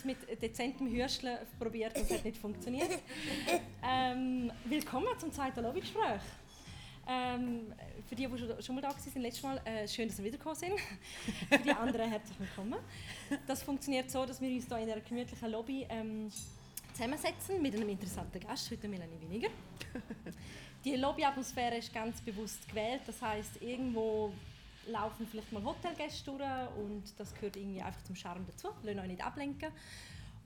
es mit dezentem Hürscheln probiert und es hat nicht funktioniert. Ähm, willkommen zum zweiten Lobbygespräch. Ähm, für die, die schon, schon mal da waren, letztes Mal, äh, schön, dass ihr wiedergekommen sind. für die anderen herzlich willkommen. Das funktioniert so, dass wir uns hier in einer gemütlichen Lobby ähm, zusammensetzen mit einem interessanten Gast, heute Melanie Weniger. Die Lobbyatmosphäre ist ganz bewusst gewählt, das heißt irgendwo laufen vielleicht mal Hotelgäste durch und das gehört irgendwie einfach zum Charme dazu. Lassen euch nicht ablenken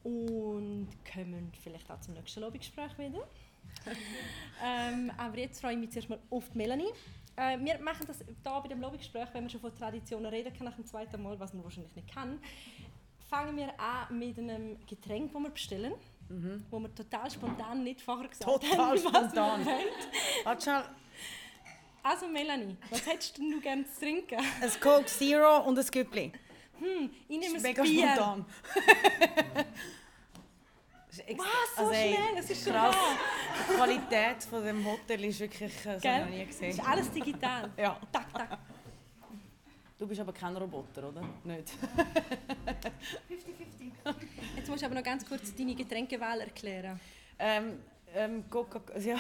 und kommen vielleicht auch zum nächsten Lobbygespräch wieder. ähm, aber jetzt freue ich mich zuerst mal auf die Melanie. Äh, wir machen das hier bei dem Lobbygespräch, wenn man schon von Traditionen reden kann, nach dem zweiten Mal, was man wahrscheinlich nicht kann, fangen wir an mit einem Getränk, das wir bestellen. Mhm. Wo wir total spontan nicht vorher gesagt total haben, spontan. Warte schnell. Also Melanie, was hättest du gerne zu trinken? Ein Coke Zero und ein Güppli. Hm, ich nehme ein Mega Bier. spontan. Was, so ey, schnell? Es ist krass. Die Qualität von dem Hotel ist wirklich äh, so noch nie Es gesehen. ist alles digital. Ja. Tak, tak. Du bist aber kein Roboter, oder? Nicht? 50-50. Jetzt musst du aber noch ganz kurz deine Getränkewahl erklären. Ähm, ähm, Coca ja,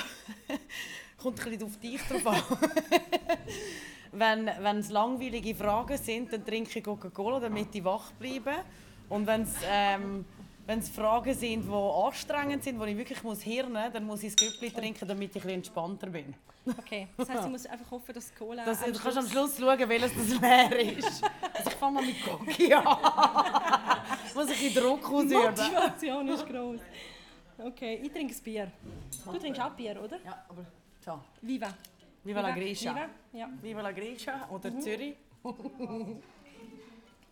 kommt ein bisschen auf dich drauf an. wenn, wenn es langweilige Fragen sind, dann trinke ich Coca-Cola, damit ich wach bleibe. Und wenn es ähm, wenn's Fragen sind, die anstrengend sind, wo ich wirklich muss hirnen, dann muss ich das Güppli trinken, damit ich ein bisschen entspannter bin. Okay, das heisst, ich muss einfach hoffen, dass die Cola Das, am du kannst am Schluss- schauen, welches das leer ist. Also ich fange mal mit Coca an. muss ich ein bisschen Druck ausüben. Motivation ist groß. Okay, ich trinke ein Bier. Du trinkst auch Bier, oder? Ja, aber so. Viva. Viva la Grisha. Viva, ja. Viva la Grisha oder Zürich.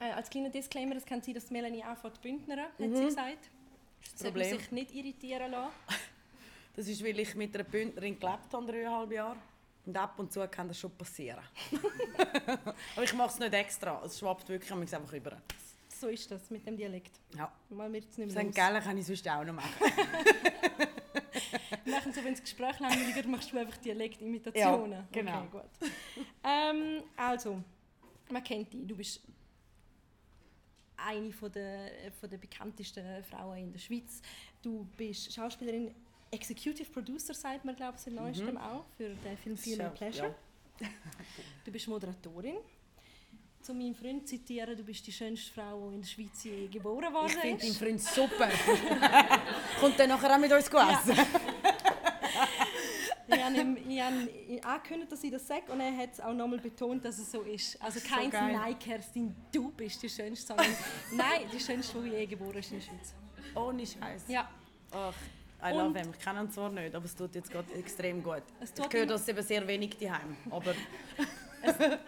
Äh, als kleiner Disclaimer, es kann sein, dass Melanie auch von Bündner hat sie gesagt. Sollte man Problem. sich nicht irritieren lassen. Das ist, weil ich mit einer Bündnerin gelebt habe, dreieinhalb Jahre. Und ab und zu kann das schon passieren. Aber ich mache es nicht extra. Es schwappt wirklich einfach über. So ist das mit dem Dialekt. Ja. Mal wird es nicht mehr St. Gallen kann ich sonst auch noch machen. Machen so, wenn das Gespräch langweiliger machst du einfach Dialektimitationen. Ja, genau. Okay, gut. ähm, also, man kennt dich. Du bist eine von der, von der bekanntesten Frauen in der Schweiz. Du bist Schauspielerin, Executive Producer, sagt man, glaube ich, seit neuestem auch, für den Film Feel and Mhm. Ja, Pleasure. Du bist Moderatorin. Zu meinem Freund zitieren, du bist die schönste Frau, die in der Schweiz je geboren worden Ich finde deinen ist. Freund super. Kommt er nachher auch mit uns essen? Ich habe ihm ich habe angekündigt, dass ich das sage und er hat es auch nochmal betont, dass es so ist. Also so kein geil. Nein, Kerstin, du bist die Schönste, sondern Nein, die Schönste, die je geboren ist in der Schweiz. Ohne Scheiß. Ja, Ach, I Und- love him. Ich kenne ihn zwar nicht, aber es tut jetzt gerade extrem gut. Es Ich tut höre ihm- das eben sehr wenig daheim, aber...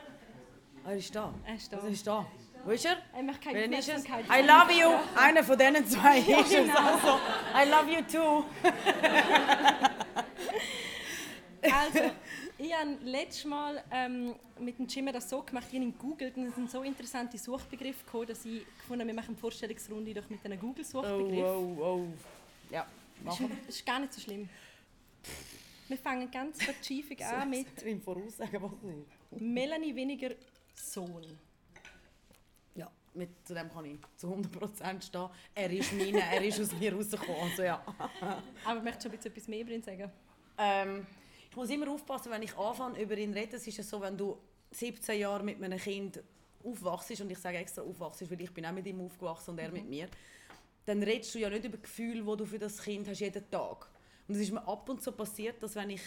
Er ist da. Er ist da. Er ist da. Wo ist er? er macht keine Wen ist es? I love you! Einer von diesen zwei ist es. genau. Also, I love you too! Also, ich habe letztes Mal ähm, mit dem Jimmy das so gemacht, ich habe ihn gegoogelt und es sind so interessante Suchbegriffe gekommen, dass ich gefunden habe, wir machen eine Vorstellungsrunde doch mit einem Oh, Google-Suchbegriff. oh, oh. Ja, Das machen wir. ist, das ist gar nicht so schlimm. Wir fangen ganz vertiefend an mit Ich will voraussagen, was nicht. Melanie Weniger Sohn. Ja, mit, zu dem kann ich zu 100% stehen. Er ist meine, er ist aus mir rausgekommen. Also, ja. Aber ich möchte schon ein bisschen etwas mehr über ihn sagen. Ähm, ich muss immer aufpassen, wenn ich anfange über ihn reden. Es ist ja so, wenn du 17 Jahre mit einem Kind aufwachst, und ich sage extra aufwachst, weil ich bin auch mit ihm aufgewachsen und er mit mir, dann redest du ja nicht über Gefühle, die du für das Kind hast, jeden Tag. Und es ist mir ab und zu passiert, dass wenn ich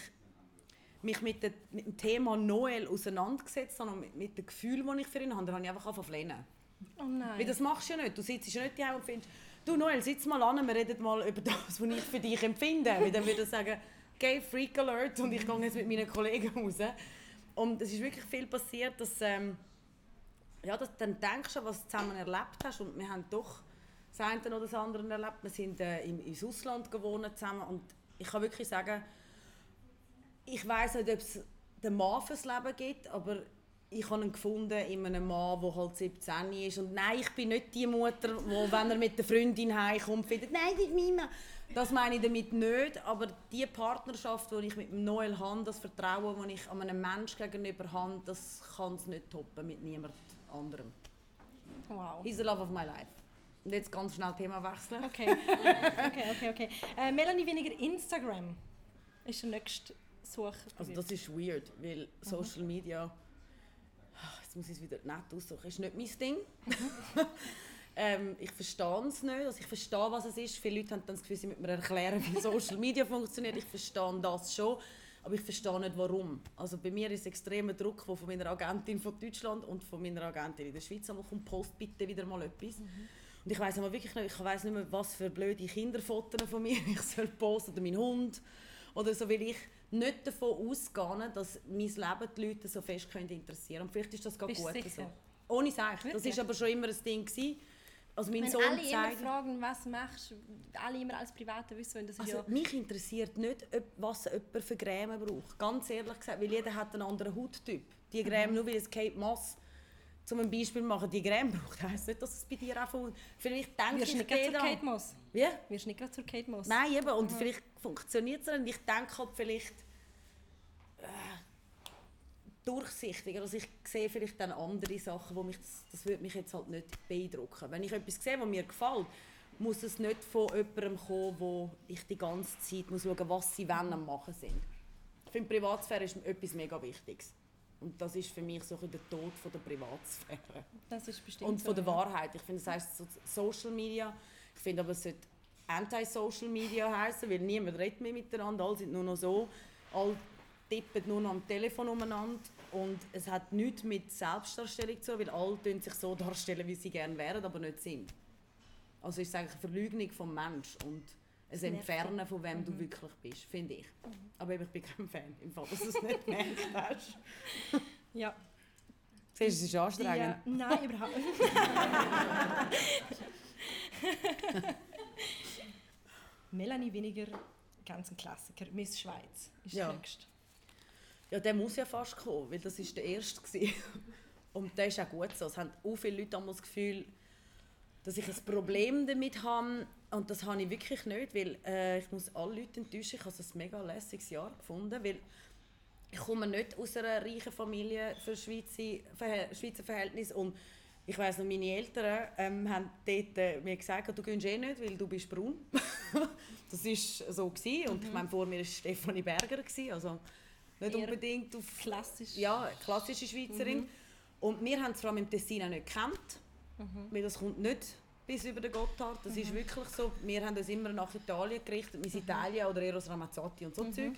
mich mit, dem Thema Noel auseinandergesetzt habe und mit, den Gefühlen, die ich für ihn habe, dann habe ich einfach angefangen zu flehen. Oh nein. Weil das machst du ja nicht. Du sitzt ja nicht hier und findest, du Noel, sitz mal an, wir reden mal über das, was ich für dich empfinde. Weil dann würde ich sagen, gay Freak Alert und ich gehe jetzt mit meinen Kollegen raus. Und es ist wirklich viel passiert, dass, ähm, ja, dass dann denkst du, was du zusammen erlebt hast und wir haben doch das eine oder das andere erlebt. Wir sind äh, im, ins Ausland gewohnt zusammen und ich kann wirklich sagen, ich weiß nicht, ob es den Mann fürs Leben gibt, aber ich habe ihn gefunden in einem Mann, der halt 17 ist. Und nein, ich bin nicht die Mutter, die, wenn er mit der Freundin heimkommt, findet, nein, das ist mein Mann. Das meine ich damit nicht, aber die Partnerschaft, die ich mit Noel habe, das Vertrauen, das ich an einem Menschen gegenüber habe, das kann es nicht toppen mit niemand anderem. Wow. He's the love of my life. Und jetzt ganz schnell Thema wechseln. Okay, okay, okay. okay. Äh, Melanie weniger Instagram ist der nächste Such. Also das ist weird, weil Social Media, ah, jetzt muss ich es wieder nett aussuchen, ist nicht mein Ding. ähm, ich verstehe es nicht, also ich verstehe, was es ist. Viele Leute haben dann das Gefühl, sie müssen mir erklären, wie Social Media funktioniert. Ich verstehe das schon, aber ich verstehe nicht, warum. Also bei mir ist extremer Druck, der von meiner Agentin von Deutschland und von meiner Agentin in der Schweiz einmal kommt, post bitte wieder mal etwas. Mhm. Und ich weiß wirklich nicht, ich weiß nicht mehr, was für blöde Kinderfotos von mir ich soll posten oder mein Hund oder so, weil ich nicht davon ausgehe, dass mein Leben die Leute so fest können interessieren Und vielleicht ist das gar gut sicher? so. Ohne Sech. Das war aber schon immer ein Ding. Gewesen. Also mein Wenn Sohn alle zeigt, immer fragen, was machst, alle immer als Private wissen, das also ja mich interessiert nicht, was jemand für Creme braucht. Ganz ehrlich gesagt, weil jeder hat einen anderen Hauttyp. Die Creme, mhm. nur weil es Kate Moss zum ein Beispiel machen, die Creme braucht, heisst nicht, dass es bei dir auch von... Vielleicht denke Wirst ich nicht zur Kate Moss? Wie? Wirst nicht gerade zur Kate Moss? Nein, eben. Und mhm. vielleicht funktioniert es nicht. Ich denke halt vielleicht durchsichtiger. Also ich sehe vielleicht dann andere Sachen, wo mich das, das würde mich jetzt halt nicht beeindrucken. Wenn ich etwas sehe, was mir gefällt, muss es nicht von jemandem kommen, wo ich die ganze Zeit muss schauen was sie wollen am machen sind. Ich finde, Privatsphäre ist etwas mega Wichtiges. Und das ist für mich so der Tod von der Privatsphäre. Das ist bestimmt Und von der Wahrheit. Ich finde, das heisst so Social Media. Ich finde aber, es sollte Anti-Social Media heißen, weil niemand redet mehr miteinander. Alle sind nur noch so. Alle tippen nur noch am Telefon umeinander. Und es hat nichts mit Selbstdarstellung zu weil alle sich so darstellen, wie sie gerne wären, aber nicht sind. Also ist es eigentlich eine Verleugnung vom Mensch und ein Entfernen von wem mhm. du wirklich bist, finde ich. Mhm. Aber ich bin kein Fan, im Fall, dass du es nicht gemerkt hast. ja. Siehst du, es ist anstrengend? Die, äh, nein, überhaupt nicht. Melanie Winiger, ganz ein Klassiker, Miss Schweiz ist ja. nächste. Ja, der muss ja fast kommen, weil das war der erste. Und der ist auch gut so. Es haben auch viele Leute das Gefühl, dass ich ein Problem damit habe. Und das habe ich wirklich nicht, weil äh, ich muss alle Leute enttäuschen. Ich habe ein mega lässiges Jahr gefunden, weil ich komme nicht aus einer reichen Familie für Schweizer, Schweizer Verhältnisse und ich weiß noch, meine Eltern ähm, haben dort, äh, mir gesagt, du gehst eh nicht, weil du bist braun. das war so. Gewesen. Und mhm. ich meine, vor mir war Stefanie Berger. Gewesen, also nicht Eher unbedingt auf... Klassisch. Ja, klassische Schweizerin. Mhm. Und wir haben es vor allem im Tessin auch nicht gekannt, mhm. weil das kommt nicht bis über den Gotthard. Das mhm. ist wirklich so. Wir haben uns immer nach Italien gerichtet, Miss mhm. Italien oder Eros Ramazzotti und so mhm. Zeug.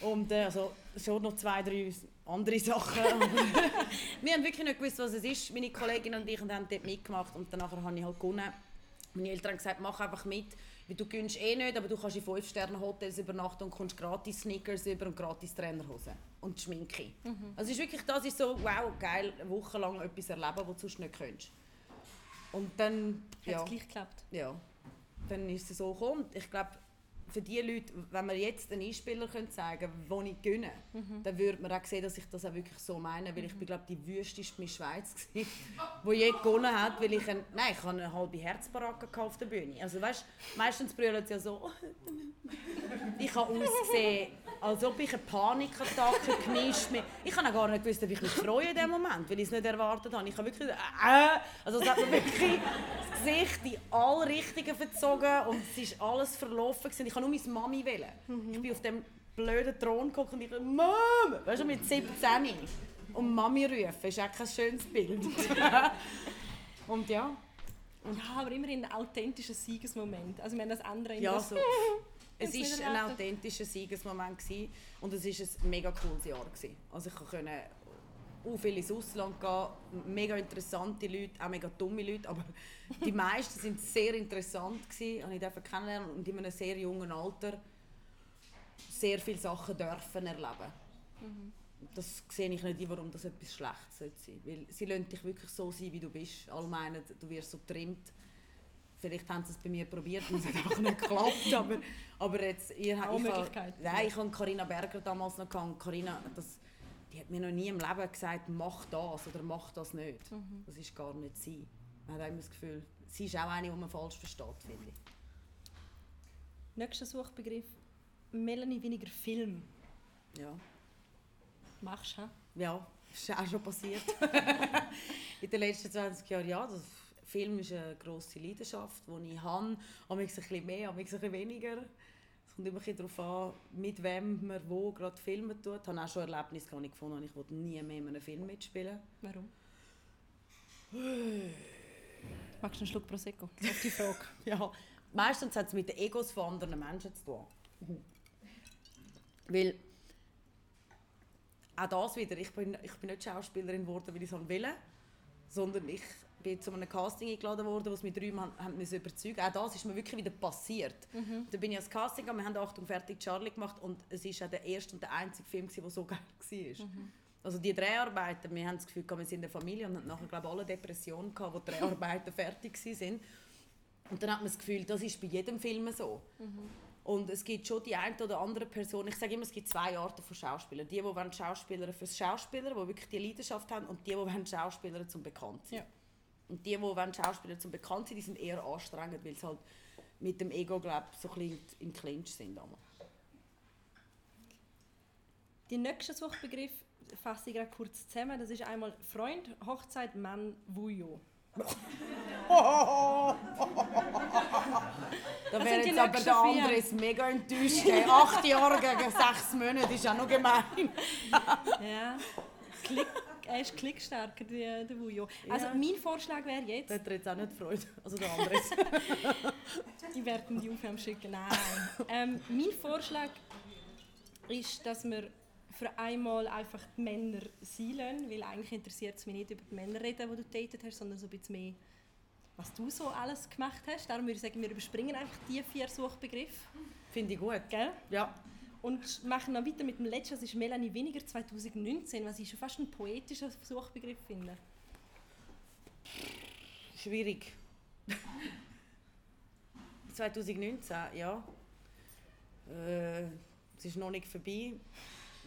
Und äh, also schon noch zwei, drei andere Sachen. wir haben wirklich nicht gewusst, was es ist. Meine Kollegin und ich haben dort mitgemacht und danach habe ich halt gewonnen. Meine Eltern haben gesagt, mach einfach mit. Weil du gönnst eh nicht, aber du kannst in 5-Sterne-Hotels übernachten und kommst gratis Sneakers über und gratis Trainerhosen und Schminke. Mhm. Also ist wirklich, das ist so, wow, geil, eine Woche lang etwas erleben, was du sonst nicht könntest. Und dann... Hat ja, gleich geklappt? Ja. Dann ist es so gekommen. Ich glaube, für die Leute, wenn wir jetzt einen Einspieler können sagen können, den ich gönne, mhm. dann würde man auch sehen, dass ich das auch wirklich so meine, weil ich bin, glaube die wüsteste Miss Schweiz die je gewonnen hat, weil ich ein, nein, ich habe eine halbe Herzbaracke auf der Bühne. Also weißt, meistens brüllen sie ja so, ich habe ausgesehen, als ob ich eine Panikattacke gemischt mit. Ich habe gar nicht gewusst, ob ich mich freue in dem Moment, weil ich es nicht erwartet habe. Ich habe wirklich, äh, also es hat mir wirklich das Gesicht in alle Richtungen verzogen und es ist alles verlaufen. Ich habe nur meine Mami wählen. Mhm. Ich bin auf dem blöden Thron geguckt und ich dachte, Mom! Weißt du, mit 17. Und Mami rufen, ist auch kein schönes Bild. und ja. Und ja, aber immer ein authentischer Siegesmoment. Also, wenn das andere ja, so. Es war ein authentischer Siegesmoment gewesen, und es war ein mega cooles Jahr. Gewesen. Also ich konnte auch viel ins Ausland gehen, mega interessante Leute, auch mega dumme Leute, aber die meisten sind sehr interessant gewesen, ich durfte kennenlernen und in einem sehr jungen Alter sehr viele Sachen dürfen erleben. Mhm. Das sehe ich nicht, warum das etwas Schlechtes sein sollte. Weil sie lassen dich wirklich so sein, wie du bist. Alle meinen, du wirst so getrimmt Vielleicht haben sie es bei mir probiert und es hat einfach nicht geklappt. Aber, aber jetzt, ihr, habe, nein, ich habe Carina Berger damals noch gehabt. Carina, das, die hat mir noch nie im Leben gesagt, mach das oder mach das nicht. Mhm. Das ist gar nicht sie. Man hat immer das Gefühl, sie ist auch eine, die man falsch versteht, finde ich. Nächster Suchbegriff, Melanie weniger Film. Ja. Machst du, Ja, das ist auch schon passiert. In den letzten 20 Jahren, ja, das Film ist eine grosse Leidenschaft, die ich habe. Am ein bisschen mehr, am ein bisschen weniger. Es kommt immer darauf an, mit wem man wo gerade filmen tut. Ich habe auch schon Erlebnisse gehabt, ich gefunden ich wollte nie mehr in einem Film mitspielen. Warum? Magst du einen Schluck Prosecco? Das ist die Frage. ja. Meistens hat es mit den Egos von anderen Menschen zu tun. Weil auch das wieder, ich bin, ich bin nicht Schauspielerin geworden, weil ich es wollte, sondern ich bin zu einem Casting eingeladen worden, was mich drei Mann haben müssen überzeugen. Auch das ist mir wirklich wieder passiert. Mhm. Da bin ich als Casting gegangen, wir haben Achtung fertig Charlie gemacht und es ist auch der erste und der einzige Film, der so geil war. Mhm. Also die Dreharbeiten, wir haben das Gefühl, wir sind in der Familie und hatten nachher glaube ich, alle Depressionen gehabt, wo die Dreharbeiten fertig waren. Und dann hat man das Gefühl, das ist bei jedem Film so. Mhm. Und es gibt schon die eine oder andere Person, ich sage immer, es gibt zwei Arten von Schauspielern. Die, die wollen Schauspieler fürs Schauspieler, die wirklich die Leidenschaft haben, und die, die wollen Schauspieler zum Bekanntsein. Ja. Und die, die wollen Schauspieler zum Bekanntsein, die sind eher anstrengend, weil sie halt mit dem Ego, glaube so ein im Clinch sind. Die nächste Suchbegriff fasse ich kurz zusammen. Das ist einmal Freund, Hochzeit, Mann, Vujo. da wäre jetzt aber der Andres mega enttäuscht. Acht Jahre gegen sechs Monate ist auch noch gemein. ja, Klick, er ist klickstärker, der, der Vujo. Also ja. mein Vorschlag wäre jetzt... Der hat jetzt auch nicht Freude, also der Andres. die werden die Aufnahme schicken, nein. Ähm, mein Vorschlag ist, dass wir für einmal einfach die Männer sein weil eigentlich interessiert es mich nicht über die Männer reden, die du datet hast, sondern so ein bisschen mehr, was du so alles gemacht hast. Darum würde ich sagen, wir überspringen einfach die vier Suchbegriffe. Finde ich gut. Gell? Ja. Und machen noch weiter mit dem letzten, das ist Melanie Weniger 2019, was ich schon fast ein poetischer Suchbegriff finde. Schwierig. 2019, ja. Äh, es ist noch nicht vorbei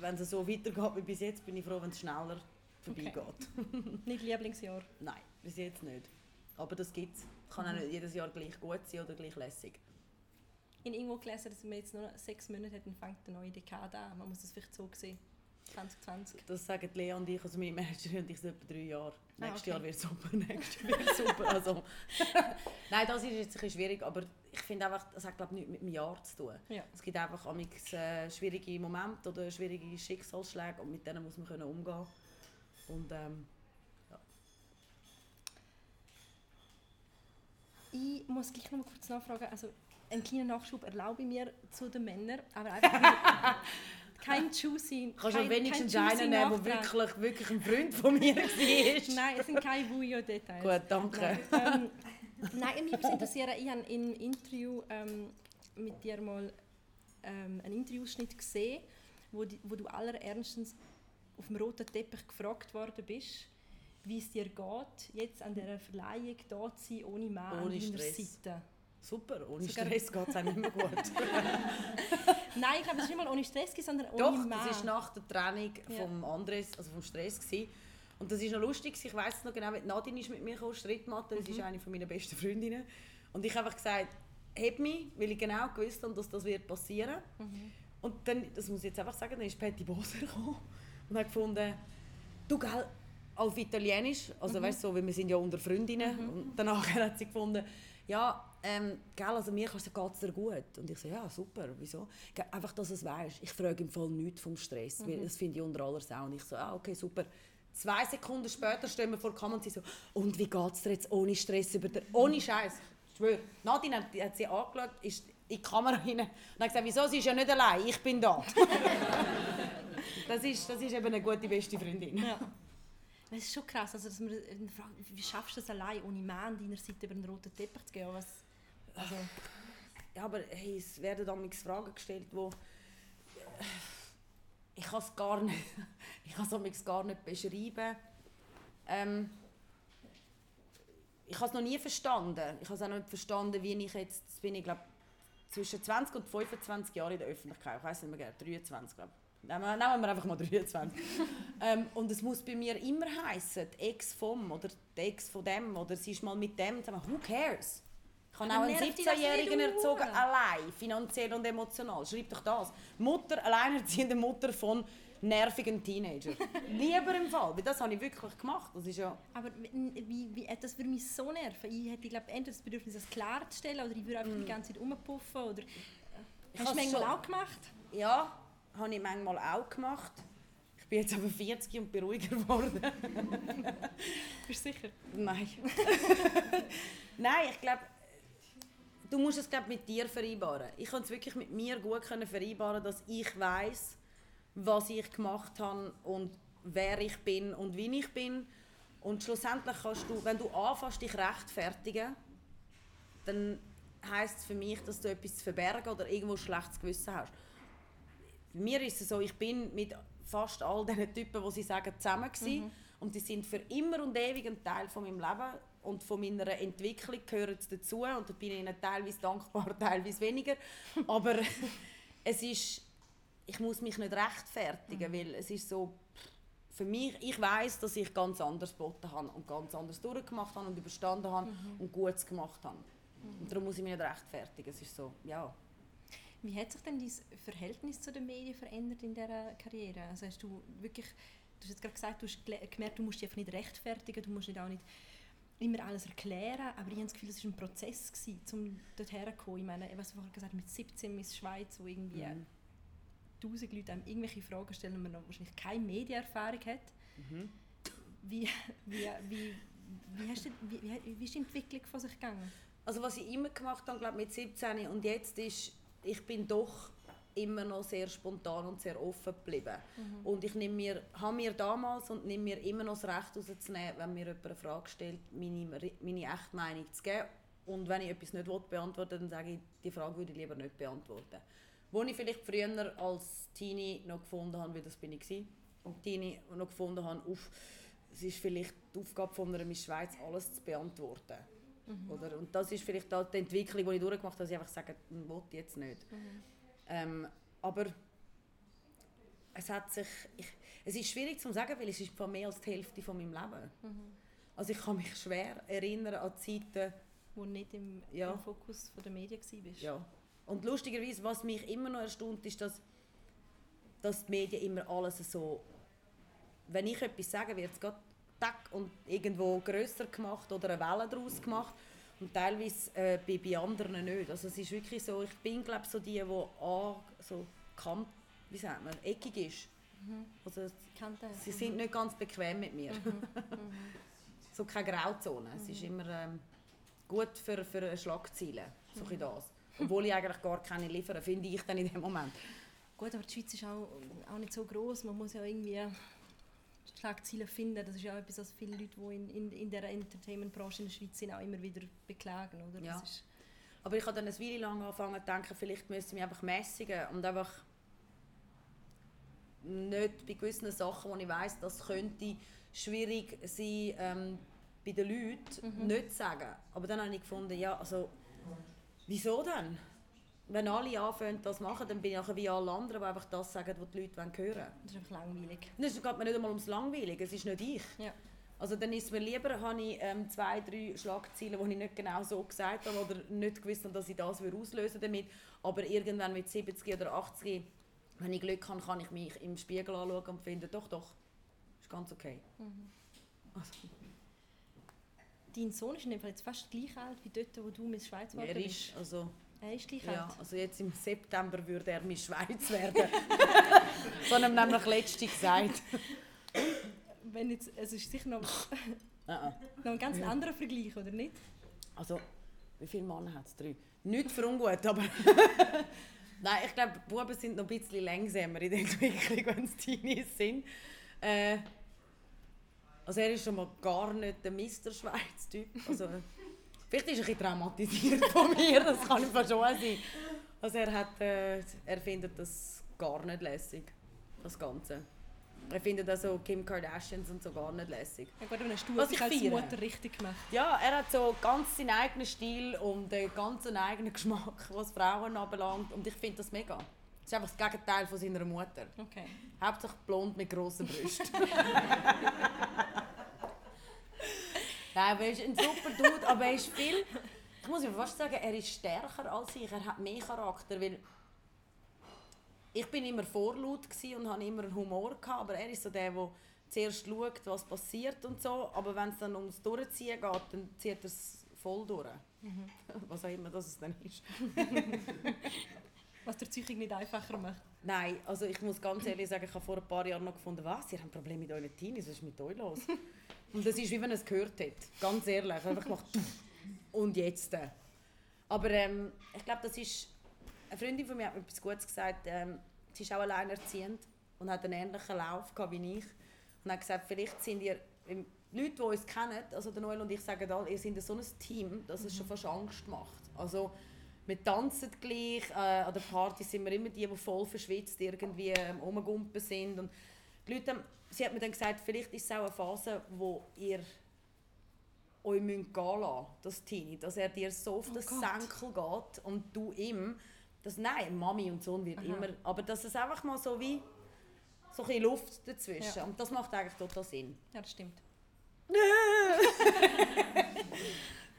wenn es so weitergeht wie bis jetzt, bin ich froh, wenn es schneller vorbeigeht. Okay. nicht Lieblingsjahr? Nein, bis jetzt nicht. Aber das gibt es. Kann mhm. auch nicht jedes Jahr gleich gut sein oder gleich lässig. In irgendwo gelesen, dass wir jetzt nur sechs Monate hat, dann fängt eine neue Dekade an. Man muss das vielleicht so sehen. 2020. Das sagen Lea und ich, also meine Managerin und ich, seit etwa drei Jahren. Ah, nächstes okay. Jahr wird super, nächstes Jahr wird super. Also. Nein, das ist jetzt ein bisschen schwierig, aber ich finde einfach, das hat glaube nichts mit dem Jahr zu tun. Ja. Es gibt einfach amix, äh, schwierige Momente oder schwierige Schicksalsschläge und mit denen muss man können umgehen und ähm, ja. Ich muss gleich noch mal kurz nachfragen, also einen kleinen Nachschub erlaube ich mir zu den Männern, aber einfach kein Juicy. Kannst du wenigstens einen nehmen, der wirklich, wirklich ein Freund von mir war? Nein, es sind keine Vujo-Details. Gut, danke. Nein, ähm, nein mich würde interessieren, ich habe im Interview ähm, mit dir mal ähm, einen Interviewschnitt gesehen, wo, die, wo du allerernstens auf dem roten Teppich gefragt worden bist, wie es dir geht, jetzt an dieser Verleihung da zu sein, ohne Mann ohne an deiner Seite. Super, ohne Sogar Stress geht es auch nicht mehr gut. Nein, ich glaube, es war nicht mal ohne Stress, sondern ohne Doch, Mann. das war nach der Trennung ja. vom Andres, also vom Stress. Gewesen. Und das ist noch lustig, ich weiß noch genau, Nadine ist mit mir gekommen, Strittmatte, das mhm. ist eine meiner besten Freundinnen. Und ich habe einfach gesagt, heb mich, weil ich genau gewusst habe, dass das wird passieren mhm. Und dann, das muss ich jetzt einfach sagen, dann ist Patty Boser gekommen und hat gefunden, du, gell, auf Italienisch, also mhm. weißt du, so, weil wir sind ja unter Freundinnen. Mhm. Und danach hat sie gefunden, ja, ähm, gell, also mir geht es dir gut. Und ich so, ja, super, wieso? Einfach, dass es weißt. Ich frage im Fall nichts vom Stress, mhm. weil das finde ich unter aller Sau. Und ich so, ah, okay, super. Zwei Sekunden später stehen wir vor der Kamera und sie so, und wie geht es dir jetzt ohne Stress über der... Ohne Scheiß, ich schwöre. Nadine hat, hat sie angeschaut, ist in die Kamera rein und hat gesagt, wieso, sie ist ja nicht allein, ich bin da. das, ist, das ist eben eine gute, beste Freundin. Ja. Es ist schon krass, also, dass man fragt, wie schaffst du das allein, ohne Mann deiner Seite über den roten Teppich zu gehen? Was, also. Ja, aber hey, es werden dann Fragen gestellt, wo ich kann es gar nicht, ich kann es gar nicht beschreiben. Ähm, ich habe es noch nie verstanden. Ich habe es auch noch nicht verstanden, wie ich jetzt, jetzt bin ich glaube zwischen 20 und 25 Jahren in der Öffentlichkeit. Ich weiß nicht mehr, 23 glaube Nehmen wir, einfach mal 23. ähm, und es muss bei mir immer heißen, die Ex vom oder die Ex von dem oder sie ist mal mit dem zusammen. Who cares? Ich habe auch einen 17-Jährigen erzogen, allein, finanziell und emotional. Schreib doch das. Mutter, alleinerziehende Mutter von nervigen Teenager. Lieber im Fall, weil das habe ich wirklich gemacht. Das ist ja... Aber wie, wie, das würde mich so nerven. Ich hätte glaub, entweder das Bedürfnis, das klarzustellen oder ich würde einfach mm. die ganze Zeit rumpuffen. Oder, hast du manchmal schon. auch gemacht? Ja, habe ich manchmal auch gemacht. Ich bin jetzt aber 40 und beruhiger geworden. Bist du sicher? Nein. Nein, ich glaube, du musst es glaub, mit dir vereinbaren. Ich konnte es wirklich mit mir gut können vereinbaren, dass ich weiß, was ich gemacht habe und wer ich bin und wie ich bin. Und schlussendlich kannst du, wenn du anfängst, dich rechtfertigen, dann heißt es für mich, dass du etwas zu verbergen oder irgendwo schlechtes Gewissen hast. Mir ist es so, ich bin mit fast all diesen Typen, die sie sagen, zusammen gewesen. Mhm. Und die sind für immer und ewig ein Teil von meinem Leben und von meiner Entwicklung gehören sie dazu. Und da bin ich ihnen teilweise dankbar, teilweise weniger. Aber es ist, ich muss mich nicht rechtfertigen, mhm. weil es ist so, für mich, ich weiß, dass ich ganz anders geboten habe und ganz anders durchgemacht habe und überstanden habe mhm. und Gutes gemacht habe. Mhm. Und darum muss ich mich nicht rechtfertigen. Es ist so, ja. Wie hat sich denn dein Verhältnis zu den Medien verändert in dieser Karriere? Also hast du wirklich, du hast jetzt gerade gesagt, du hast gemerkt, du musst dich einfach nicht rechtfertigen, du musst nicht auch nicht immer alles erklären, aber ich habe das Gefühl, es war ein Prozess, gewesen, um dorthin zu kommen. Ich meine, was vorher gesagt mit 17 Miss Schweiz, wo irgendwie mhm. tausend Leute einem irgendwelche Fragen stellen und man noch wahrscheinlich keine Medienerfahrung hat. Mhm. Wie, wie, wie, wie, hast du, wie, wie, wie ist die Entwicklung von sich gegangen? Also was ich immer gemacht habe, glaube mit 17 und jetzt ist, ich bin doch immer noch sehr spontan und sehr offen geblieben. Mhm. Und ich nehme mir, habe mir damals und nehme mir immer noch das Recht rauszunehmen, wenn mir jemand eine Frage stellt, meine, meine echte Meinung zu geben. Und wenn ich etwas nicht beantworten will, dann sage ich, die Frage würde ich lieber nicht beantworten. Wo ich vielleicht früher als Teenie noch gefunden habe, wie das bin ich war, und Teenie noch gefunden habe, auf, es ist vielleicht die Aufgabe von einer Miss Schweiz, alles zu beantworten. Mhm. Oder? Und das ist vielleicht auch die Entwicklung, die ich durchgemacht habe, dass ich einfach sage, ich will jetzt nicht. Mhm. Ähm, aber es hat sich, ich, es ist schwierig zu sagen, weil es ist mehr als die Hälfte von meinem Leben. Mhm. Also ich kann mich schwer erinnern an Zeiten, wo du nicht im, ja. im Fokus der Medien warst. Ja. Und lustigerweise, was mich immer noch erstaunt, ist, dass, dass die Medien immer alles so... Wenn ich etwas sage, wird es gerade und irgendwo grösser gemacht oder eine Welle daraus gemacht. Und teilweise äh, bei, bei anderen nicht. Also es ist wirklich so, ich bin glaube so die, die an, so kant, wie sagt man, eckig ist. Mhm. Also Kante. sie sind nicht ganz bequem mit mir. Mhm. Mhm. so keine Grauzone. Es ist immer ähm, gut für, für Schlagzeilen, so mhm. das. Obwohl ich eigentlich gar keine liefere, finde ich dann in dem Moment. Gut, aber die Schweiz ist auch, auch nicht so groß. Man muss ja irgendwie Schlagzeilen finden. Das ist ja etwas, was viele Leute, die in, in, in der Entertainment-Branche in der Schweiz sind, auch immer wieder beklagen. Oder? Ja. Aber ich habe dann eine Weile lang angefangen zu denken, vielleicht müsste ich mich einfach mäßigen und einfach nicht bei gewissen Sachen, wo ich weiß, das könnte schwierig sein ähm, bei den Leuten, mhm. nicht sagen. Aber dann habe ich gefunden, ja, also wieso denn? Wenn alle anfangen, das machen, dann bin ich wie alle anderen, die einfach das sagen, was die Leute hören wollen. Das ist einfach langweilig. Es geht mir nicht einmal ums Langweilige, es ist nicht ich. Ja. Also dann ist mir lieber, habe ich ähm, zwei, drei Schlagzeilen, die ich nicht genau so gesagt habe oder nicht gewusst habe, dass ich das auslösen damit. Aber irgendwann mit 70 oder 80, wenn ich Glück habe, kann ich mich im Spiegel anschauen und finden, doch, doch, ist ganz okay. Mhm. Also. Dein Sohn ist in dem Fall jetzt fast gleich alt wie dort, wo du Miss Schweiz warst. Er ist, also er ist gleich ja, also jetzt im September würde er Miss Schweiz werden. so haben wir nämlich letztens gesagt. Wenn jetzt, es ist sicher noch, noch ein ganz anderer Vergleich, oder nicht? Also, wie viele Männer hat es? Drei. Nicht für ungut, aber... Nein, ich glaube, Buben sind noch ein bisschen langsamer in der Entwicklung, wenn es Teenies sind. Äh, also er ist schon mal gar nicht der Mr. Schweiz-Typ. Also, Vielleicht ist er ein bisschen traumatisiert von mir, das kann ich schon sein. Also er, hat, äh, er findet das gar nicht lässig, das Ganze. Er findet also Kim Kardashians und so gar nicht lässig. Ja gut, aber hast du Was ich als. Mutter richtig gemacht. Ja, er hat so ganz seinen eigenen Stil und einen ganz eigenen Geschmack, was Frauen anbelangt. Und ich finde das mega. Das ist einfach das Gegenteil von seiner Mutter. Okay. Hauptsächlich blond mit grossen Brüsten. Nein, er ist ein super Dude, aber er ist viel... Ich muss fast sagen, er ist stärker als ich. Er hat mehr Charakter, weil... ich bin immer vorlaut und hatte immer einen Humor, gehabt, aber er ist so der, der zuerst schaut, was passiert und so, aber wenn es dann ums Durchziehen geht, dann zieht er es voll durch. Mhm. Was auch immer das dann ist. was der Psychik nicht einfacher macht. Nein, also ich muss ganz ehrlich sagen, ich habe vor ein paar Jahren noch gefunden, was, ihr habt Probleme mit euren Teenies, was ist mit euch los? Und das ist wie wenn es gehört hat, ganz ehrlich, einfach gemacht und jetzt. Aber ähm, ich glaube, das ist, eine Freundin von mir hat mir etwas Gutes gesagt, ähm, sie ist auch alleinerziehend und hat einen ähnlichen Lauf wie ich und hat gesagt, vielleicht sind ihr, Leute, die uns kennen, also der Noel und ich sagen alle, ihr seid so ein Team, dass es schon fast Angst macht. Also wir tanzen gleich, äh, an der Party sind wir immer die, die voll verschwitzt irgendwie ähm, sind. Und die Leute, sie hat mir dann gesagt, vielleicht ist es auch eine Phase, wo ihr euch gehen lassen das Teenie, dass er dir so auf oh den Gott. Senkel geht und du ihm, dass nein, Mami und Sohn wird Aha. immer, aber dass es einfach mal so wie so ein Luft dazwischen ja. und das macht eigentlich total Sinn. Ja, das stimmt.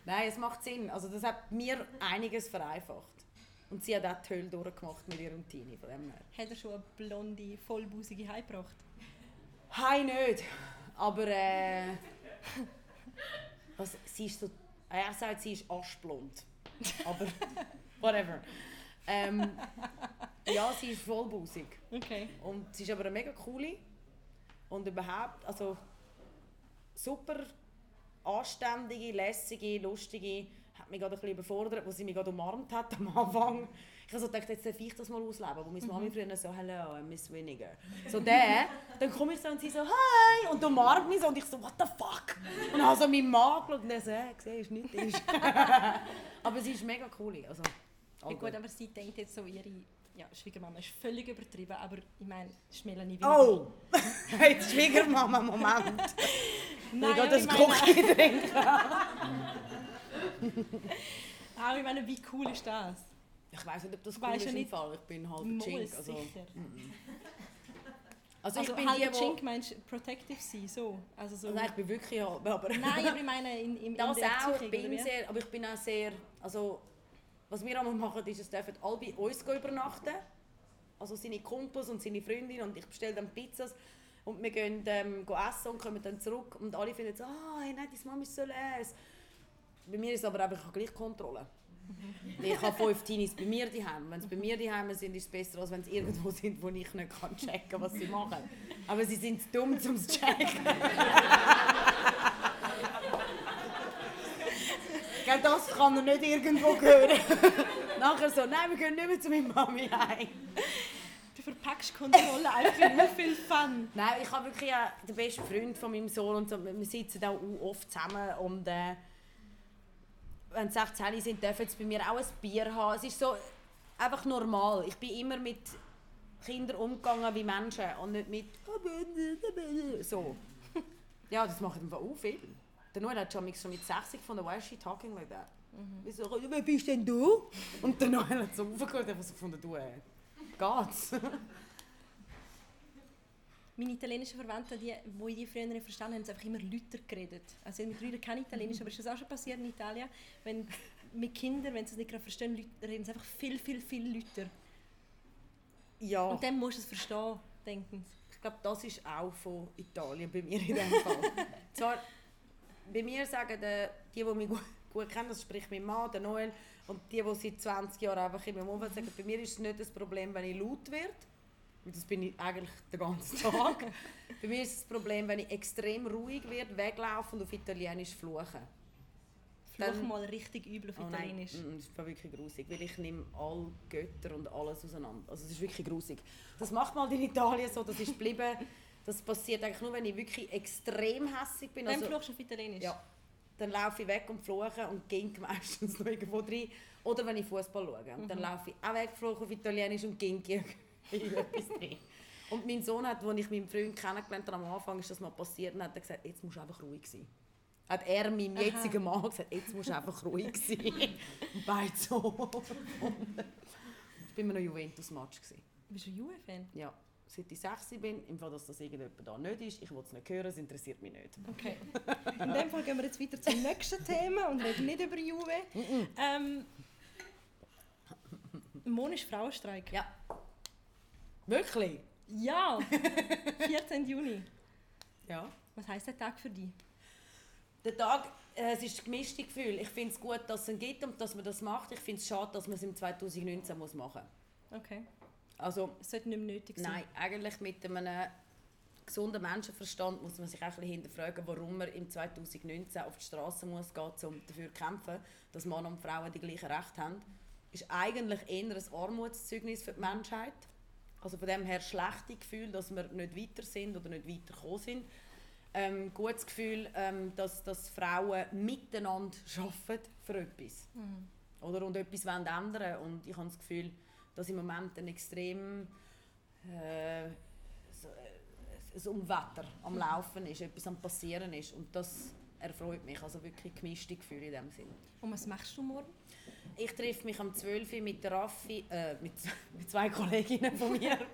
Nein, es macht Sinn. Also das hat mir einiges vereinfacht. Und sie hat auch die Hölle durchgemacht mit ihrem Teenie. Von dem her. Hat er schon eine blonde, vollbusige heimgebracht? Hi nicht. Aber äh, was, sie ist so... Er sagt, sie ist aschblond. Aber whatever. Ähm, ja, sie ist vollbusig. Okay. Und sie ist aber eine mega coole. Und überhaupt, also super anständige, lässige, lustige, hat mich gerade ein bisschen überfordert, wo sie mich gerade umarmt hat am Anfang. Ich habe so gedacht, jetzt darf ich das mal ausleben, wo meine Mami mhm. früher so «Hello, I'm Miss Winiger». So der, dann komme ich so und sie so «Hi!» und umarmt mich so und ich so «What the fuck?» Und habe so meinen Mann geschaut und er so «Hey, siehst nicht?» ist. Aber sie ist mega cool, also ja, gut, aber sie denkt jetzt so ihre ja, Schwiegermama ist völlig übertrieben, aber ich meine, ist Melanie Winiger. Oh! Jetzt Schwiegermama, Moment! Nein, ich das Kochi trinken. auch ich meine, wie cool ist das? Ich weiß nicht, ob das cool ist im Fall. Ich bin halt ein Chink. Also, sicher. Also, also ich bin halt die, Chink meinst du protective sein, so? Also so. Nein, ich bin wirklich, aber... Nein, aber ich meine in, in, das in der auch, ich bin sehr, aber ich bin auch sehr, also was wir einmal machen, ist, es dürfen alle bei uns übernachten. Also seine Kumpels und seine Freundinnen und ich bestelle dann Pizzas und wir gehen ähm, essen und kommen dann zurück und alle finden so, ah, oh, hey, nein, deine Mama ist so les. Bei mir ist es aber einfach gleich Kontrolle. Ich habe fünf Teenies bei mir daheim. Wenn sie bei mir daheim sind, ist es besser, als wenn sie irgendwo sind, wo ich nicht kann checken kann, was sie machen. Aber sie sind zu dumm, um es zu checken. das kann er nicht irgendwo hören. Nachher so, nein, wir gehen nicht mehr zu meiner Mami heim. Du verpackst Kontrolle einfach nur viel Fun. Nein, ich habe wirklich den besten Freund von meinem Sohn und so, wir sitzen auch oft zusammen und äh, wenn sie 16 sind, dürfen sie bei mir auch ein Bier haben. Es ist so einfach normal. Ich bin immer mit Kindern umgegangen wie Menschen und nicht mit so. Ja, das macht einfach auch viel. Der Noel hat schon mit 60 von der Why is she talking like that? Mhm. Ich so, wer bist denn du? Und der Noel hat so aufgehört und so gefunden, du, äh, geht's? Meine italienischen Verwandten, die, die die früher nicht verstanden haben, haben einfach immer Lüter geredet. Also mit Brüdern kein Italienisch, aber ist das auch schon passiert in Italien? Wenn mit Kindern, wenn sie es nicht gerade verstehen, reden sie einfach viel, viel, viel Lüter. Ja. Und dann musst du es verstehen, denken sie. Ich glaube, das ist auch von Italien bei mir in dem Fall. Zwar, bei mir sagen die, die, die mich gut, gut kennen, das spricht mein Mann, der Noel, und die, die seit 20 Jahren einfach in meinem Umfeld sagen, bei mir ist es nicht das Problem, wenn ich laut werde. Das bin ich eigentlich den ganzen Tag. bei mir ist das Problem, wenn ich extrem ruhig werde, weglaufe und auf Italienisch fluche. Fluch mal richtig übel auf oh Italienisch. Nein, mm, das ist wirklich grusig, weil ich nehme alle Götter und alles auseinander. Also es ist wirklich grusig. Das macht mal in Italien so, das ist geblieben. Das passiert eigentlich nur, wenn ich wirklich extrem hässlich bin. Dann also, fluchst du auf Italienisch? Ja. Dann laufe ich weg und fluche und ging meistens noch irgendwo rein. Oder wenn ich Fußball schaue. Und dann mhm. laufe ich auch weg, fluche auf Italienisch und ging in etwas rein. Und mein Sohn hat, als ich meinen Freund kennengelernt habe, am Anfang ist das mal passiert, und hat er gesagt, jetzt musst du einfach ruhig sein. Hat er meinem Aha. jetzigen Mann gesagt, jetzt musst du einfach ruhig sein. und beide so. ich war noch Juventus-Match. Bist du Juve-Fan? Ja seit ich 6 bin, im Fall, dass das irgendjemand da nicht ist. Ich will es nicht hören, es interessiert mich nicht. Okay. In dem Fall gehen wir jetzt weiter zum nächsten Thema und reden nicht über Juve. Ähm, Morgen ist Frauenstreik. Ja. Wirklich? Ja! 14. Juni. Ja. Was heisst der Tag für dich? Der Tag, äh, es ist ein gemischtes Gefühl. Ich finde es gut, dass es ihn gibt und dass man das macht. Ich finde es schade, dass man es im 2019 muss machen Okay. Also, Es sollte nicht mehr nötig sein. nein, eigentlich mit einem gesunden Menschenverstand muss man sich auch ein bisschen hinterfragen, warum man im 2019 auf die Straße muss gehen, um dafür zu kämpfen, dass Männer und Frauen die gleichen Rechte haben. Ist eigentlich eher ein Armutszeugnis für die Menschheit. Also von dem her schlechte Gefühl, dass wir nicht weiter sind oder nicht weitergekommen sind. Ähm, gutes Gefühl, ähm, dass, dass Frauen miteinander arbeiten für etwas. Mhm. Oder, und etwas wollen ändern Und ich habe das Gefühl, dass im Moment ein extrem äh, so, äh, ein Umwetter am Laufen ist, etwas am Passieren ist. Und das erfreut mich. Also wirklich gemischte Gefühle in dem Sinn. Und was machst du morgen? Ich treffe mich am 12. Uhr mit der Raffi, äh, mit, mit zwei Kolleginnen von mir.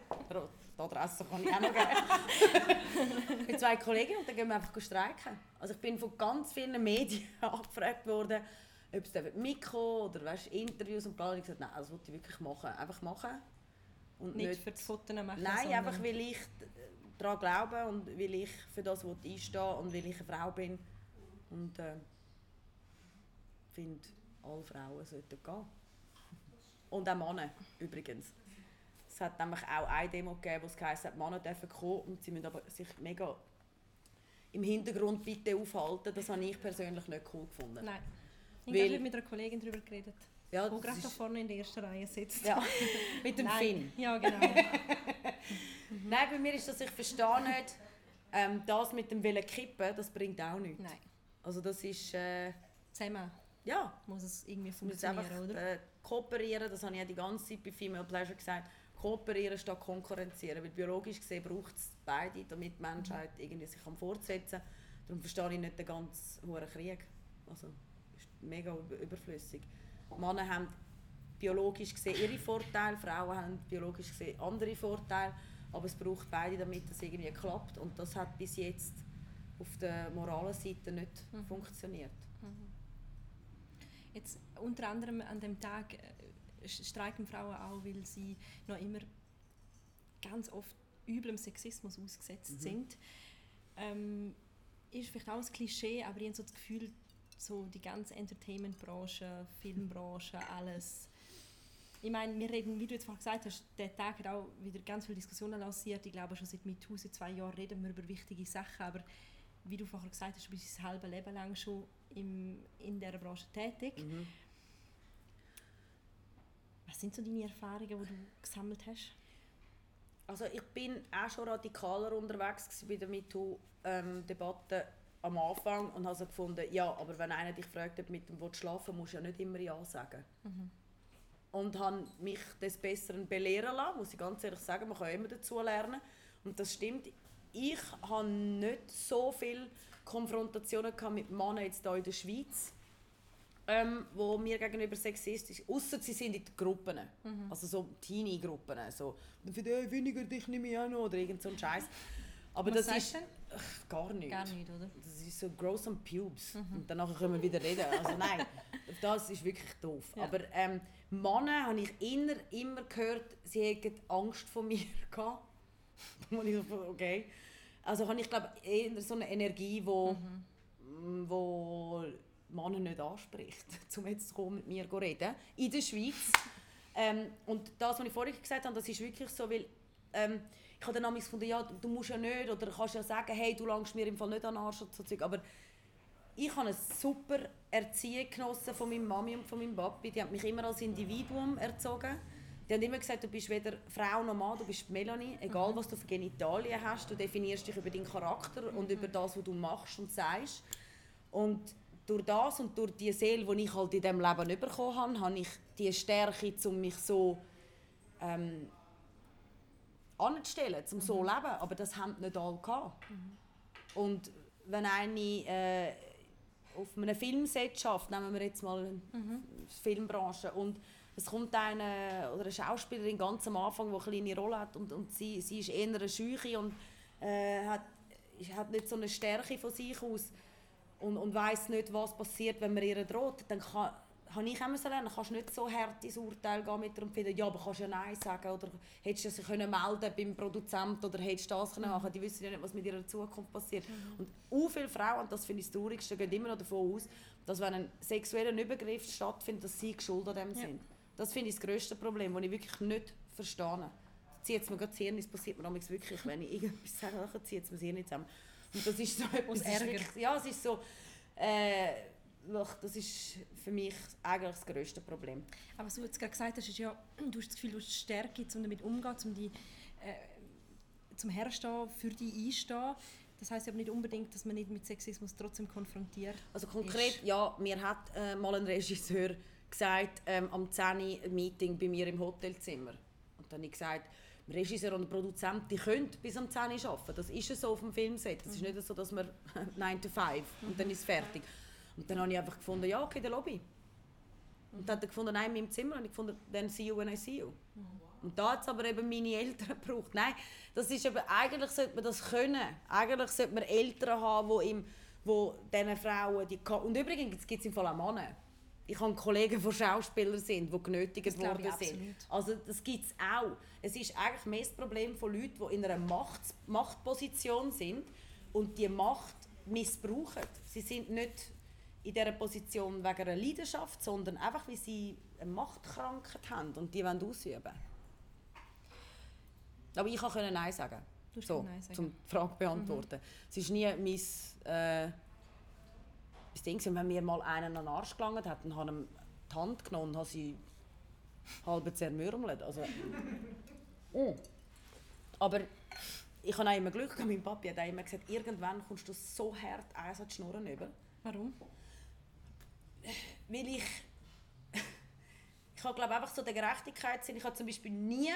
Die Adresse kann ich auch noch geben. mit zwei Kolleginnen und dann gehen wir einfach streiken. Also ich bin von ganz vielen Medien angefragt worden, ob es mitkommen oder weißt, Interviews und bla. Und ich gesagt, nein, das wollte ich wirklich machen. Einfach machen. Und Nicht, für das Foto machen? Nein, einfach weil ich daran glaube und weil ich für das will einstehe und weil ich eine Frau bin. Und äh, finde, alle Frauen sollten gehen. Und auch Männer übrigens. Es hat nämlich auch eine Demo gegeben, wo es heisst, die Männer dürfen kommen und sie müssen aber sich mega im Hintergrund bitte aufhalten. Das habe ich persönlich nicht cool gefunden. Nein. Ich Weil- habe mit einer Kollegin darüber geredet, Ja, die das gerade da vorne in der ersten Reihe sitzt. ja, mit dem Nein. Finn. Ja, genau. Nein, bei mir ist das, ich verstehe nicht, ähm, das mit dem Willen kippen, das bringt auch nichts. Nein. Also das ist, äh, Zusammen ja, muss es irgendwie funktionieren, einfach oder? äh, kooperieren, das habe ich ja die ganze Zeit bei Female Pleasure gesagt, kooperieren statt konkurrenzieren, weil biologisch gesehen braucht es beide, damit die Menschheit irgendwie sich kann fortsetzen kann. Darum verstehe ich nicht den ganzen hohen Krieg. Also, ist mega über- überflüssig. Männer haben biologisch gesehen ihre Vorteile, Frauen haben biologisch gesehen andere Vorteile, aber es braucht beide, damit das irgendwie klappt und das hat bis jetzt auf der moralen Seite nicht funktioniert. Jetzt unter anderem an dem Tag äh, streiken Frauen auch, weil sie noch immer ganz oft üblem Sexismus ausgesetzt Mhm. sind. Ähm, ist vielleicht auch ein Klischee, aber ich habe so das Gefühl, so die ganze Entertainment-Branche, Filmbranche, alles. Ich meine, wir reden, wie du jetzt vorhin gesagt hast, der Tag hat auch wieder ganz viele Diskussionen lanciert. Ich glaube, schon seit MeToo, seit zwei Jahren reden wir über wichtige Sachen, aber wie du vorhin gesagt hast, du bist dein halbes Leben lang schon im, in dieser Branche tätig. Mhm. Was sind so deine Erfahrungen, die du gesammelt hast? Also ich bin auch schon radikaler unterwegs bei der MeToo-Debatte am Anfang und habe so gefunden, ja, aber wenn einer dich fragt, ob du mit dem willst schlafen musst du ja nicht immer Ja sagen. Und habe mich des Besseren belehren lassen, muss ich ganz ehrlich sagen, man kann immer dazu lernen. Und das stimmt, ich habe nicht so viele Konfrontationen mit Männern jetzt hier in der Schweiz, ähm, wo mir gegenüber sexistisch, außer sie sind in den Gruppen, also so Teenie-Gruppen, so «Für den weniger dich nicht mehr auch noch» oder irgend so ein Scheiß. Aber Was das ist du ach, gar nicht. Gar nicht, oder? Das ist so gross am Pubes. Und danach können wir wieder reden. Also nein, das ist wirklich doof. Ja. Aber ähm, Männer habe ich immer, immer gehört, sie hätten Angst vor mir gehabt. Ich okay. Also habe ich glaube eher so eine Energie, wo, mm, wo Männer nicht anspricht, um jetzt zu kommen, mit mir zu reden. In der Schweiz. ähm, und das, was ich vorhin gesagt habe, das ist wirklich so, weil ähm, ich habe dann gefunden, ja, du musst ja nicht, oder kannst ja sagen, hey, du langst mir im Fall nicht an den Arsch oder so Zeug. Aber ich habe eine super Erziehung genossen von meiner Mami und von meinem Papi. Die haben mich immer als Individuum erzogen. Die haben immer gesagt, du bist weder Frau noch Mann, du bist Melanie. Egal, was du für Genitalien hast, du definierst dich über deinen Charakter und über das, was du machst und sagst. Und durch das und durch die Seele, die ich halt in diesem Leben bekommen habe, habe ich die Stärke, um mich so ähm, anzustellen, um so zu leben. Aber das haben nicht alle gehabt. Und wenn eine äh, auf einem Filmset schafft, nehmen wir jetzt mal die Filmbranche, und es kommt eine oder eine Schauspielerin ganz am Anfang, die eine kleine Rolle hat und, und sie, sie ist eher eine Scheuche und äh, hat, hat nicht so eine Stärke von sich aus und, und weiß nicht, was passiert, wenn man ihr droht, dann kann, habe ich auch müssen lernen, kannst nicht so hart ins Urteil gehen mit der finden, ja, aber kannst ja Nein sagen oder hättest du sich können melden beim Produzenten oder hättest du das können machen Die wissen ja nicht, was mit ihrer Zukunft passiert. Mhm. Und so viele Frauen, und das finde ich das Traurigste, gehen immer noch davon aus, dass wenn ein sexueller Übergriff stattfindet, dass sie schuld an dem ja. sind. Das finde ich das grösste Problem, das ich wirklich nicht verstehe. Zieht es mir gerade das Hirn, es passiert mir wirklich, wenn ich irgendetwas sage, dann zieht es mir das Hirn nicht zusammen. Und das ist so etwas... Ärger. ja, es ist so... Äh, das ist für mich eigentlich das grösste Problem. Aber was du jetzt gerade gesagt hast, ist ja, du hast das Gefühl, du hast Stärke, um damit umzugehen, um die, äh, zum Herstehen, für die einstehen. Das heißt aber nicht unbedingt, dass man nicht mit Sexismus trotzdem konfrontiert Also konkret, ist. ja, mir hat äh, mal ein Regisseur gesagt, ähm, am 10 ein Meeting bei mir im Hotelzimmer. Und dann habe ich gesagt, Regisseur und Produzent, die können bis am 10 Uhr arbeiten. Das ist so auf dem Filmset. Es ist mhm. nicht so, dass man 9 to 5 und dann ist es fertig. Und dann habe ich einfach gefunden, ja, okay, der Lobby. Und dann hat er gefunden, nein, in meinem Zimmer. Und ich gefunden, then see you when I see you. Und da hat es aber eben meine Eltern gebraucht. Nein, das ist eben, eigentlich sollte man das können. Eigentlich sollte man Eltern haben, die, ihm, wo diesen Frauen... Die, und übrigens gibt es im Fall auch Männer. Ich habe Kollegen, die Schauspieler sind, die genötigt worden sind. Also das gibt es auch. Es ist eigentlich mehr das Problem von Leuten, die in einer Macht, Machtposition sind und die Macht missbrauchen. Sie sind nicht in dieser Position wegen einer Leidenschaft, sondern einfach, weil sie eine Machtkrankheit haben und die wollen ausüben. Aber ich konnte Nein sagen. Du so, Nein sagen. um die Frage zu beantworten. Mhm. Es ist nie mein äh, das Ding, wenn mir mal einen an den Arsch gelangt hat, dann habe ich ihm die Hand genommen und habe sie halb zermürmelt. Also, oh. Aber ich habe auch immer Glück gehabt. Mein Papi hat immer gesagt, irgendwann kommst du so hart eins an die Schnurren über. Warum? weil ich ich habe glaube einfach so der Gerechtigkeitssinn. Ich habe zum Beispiel nie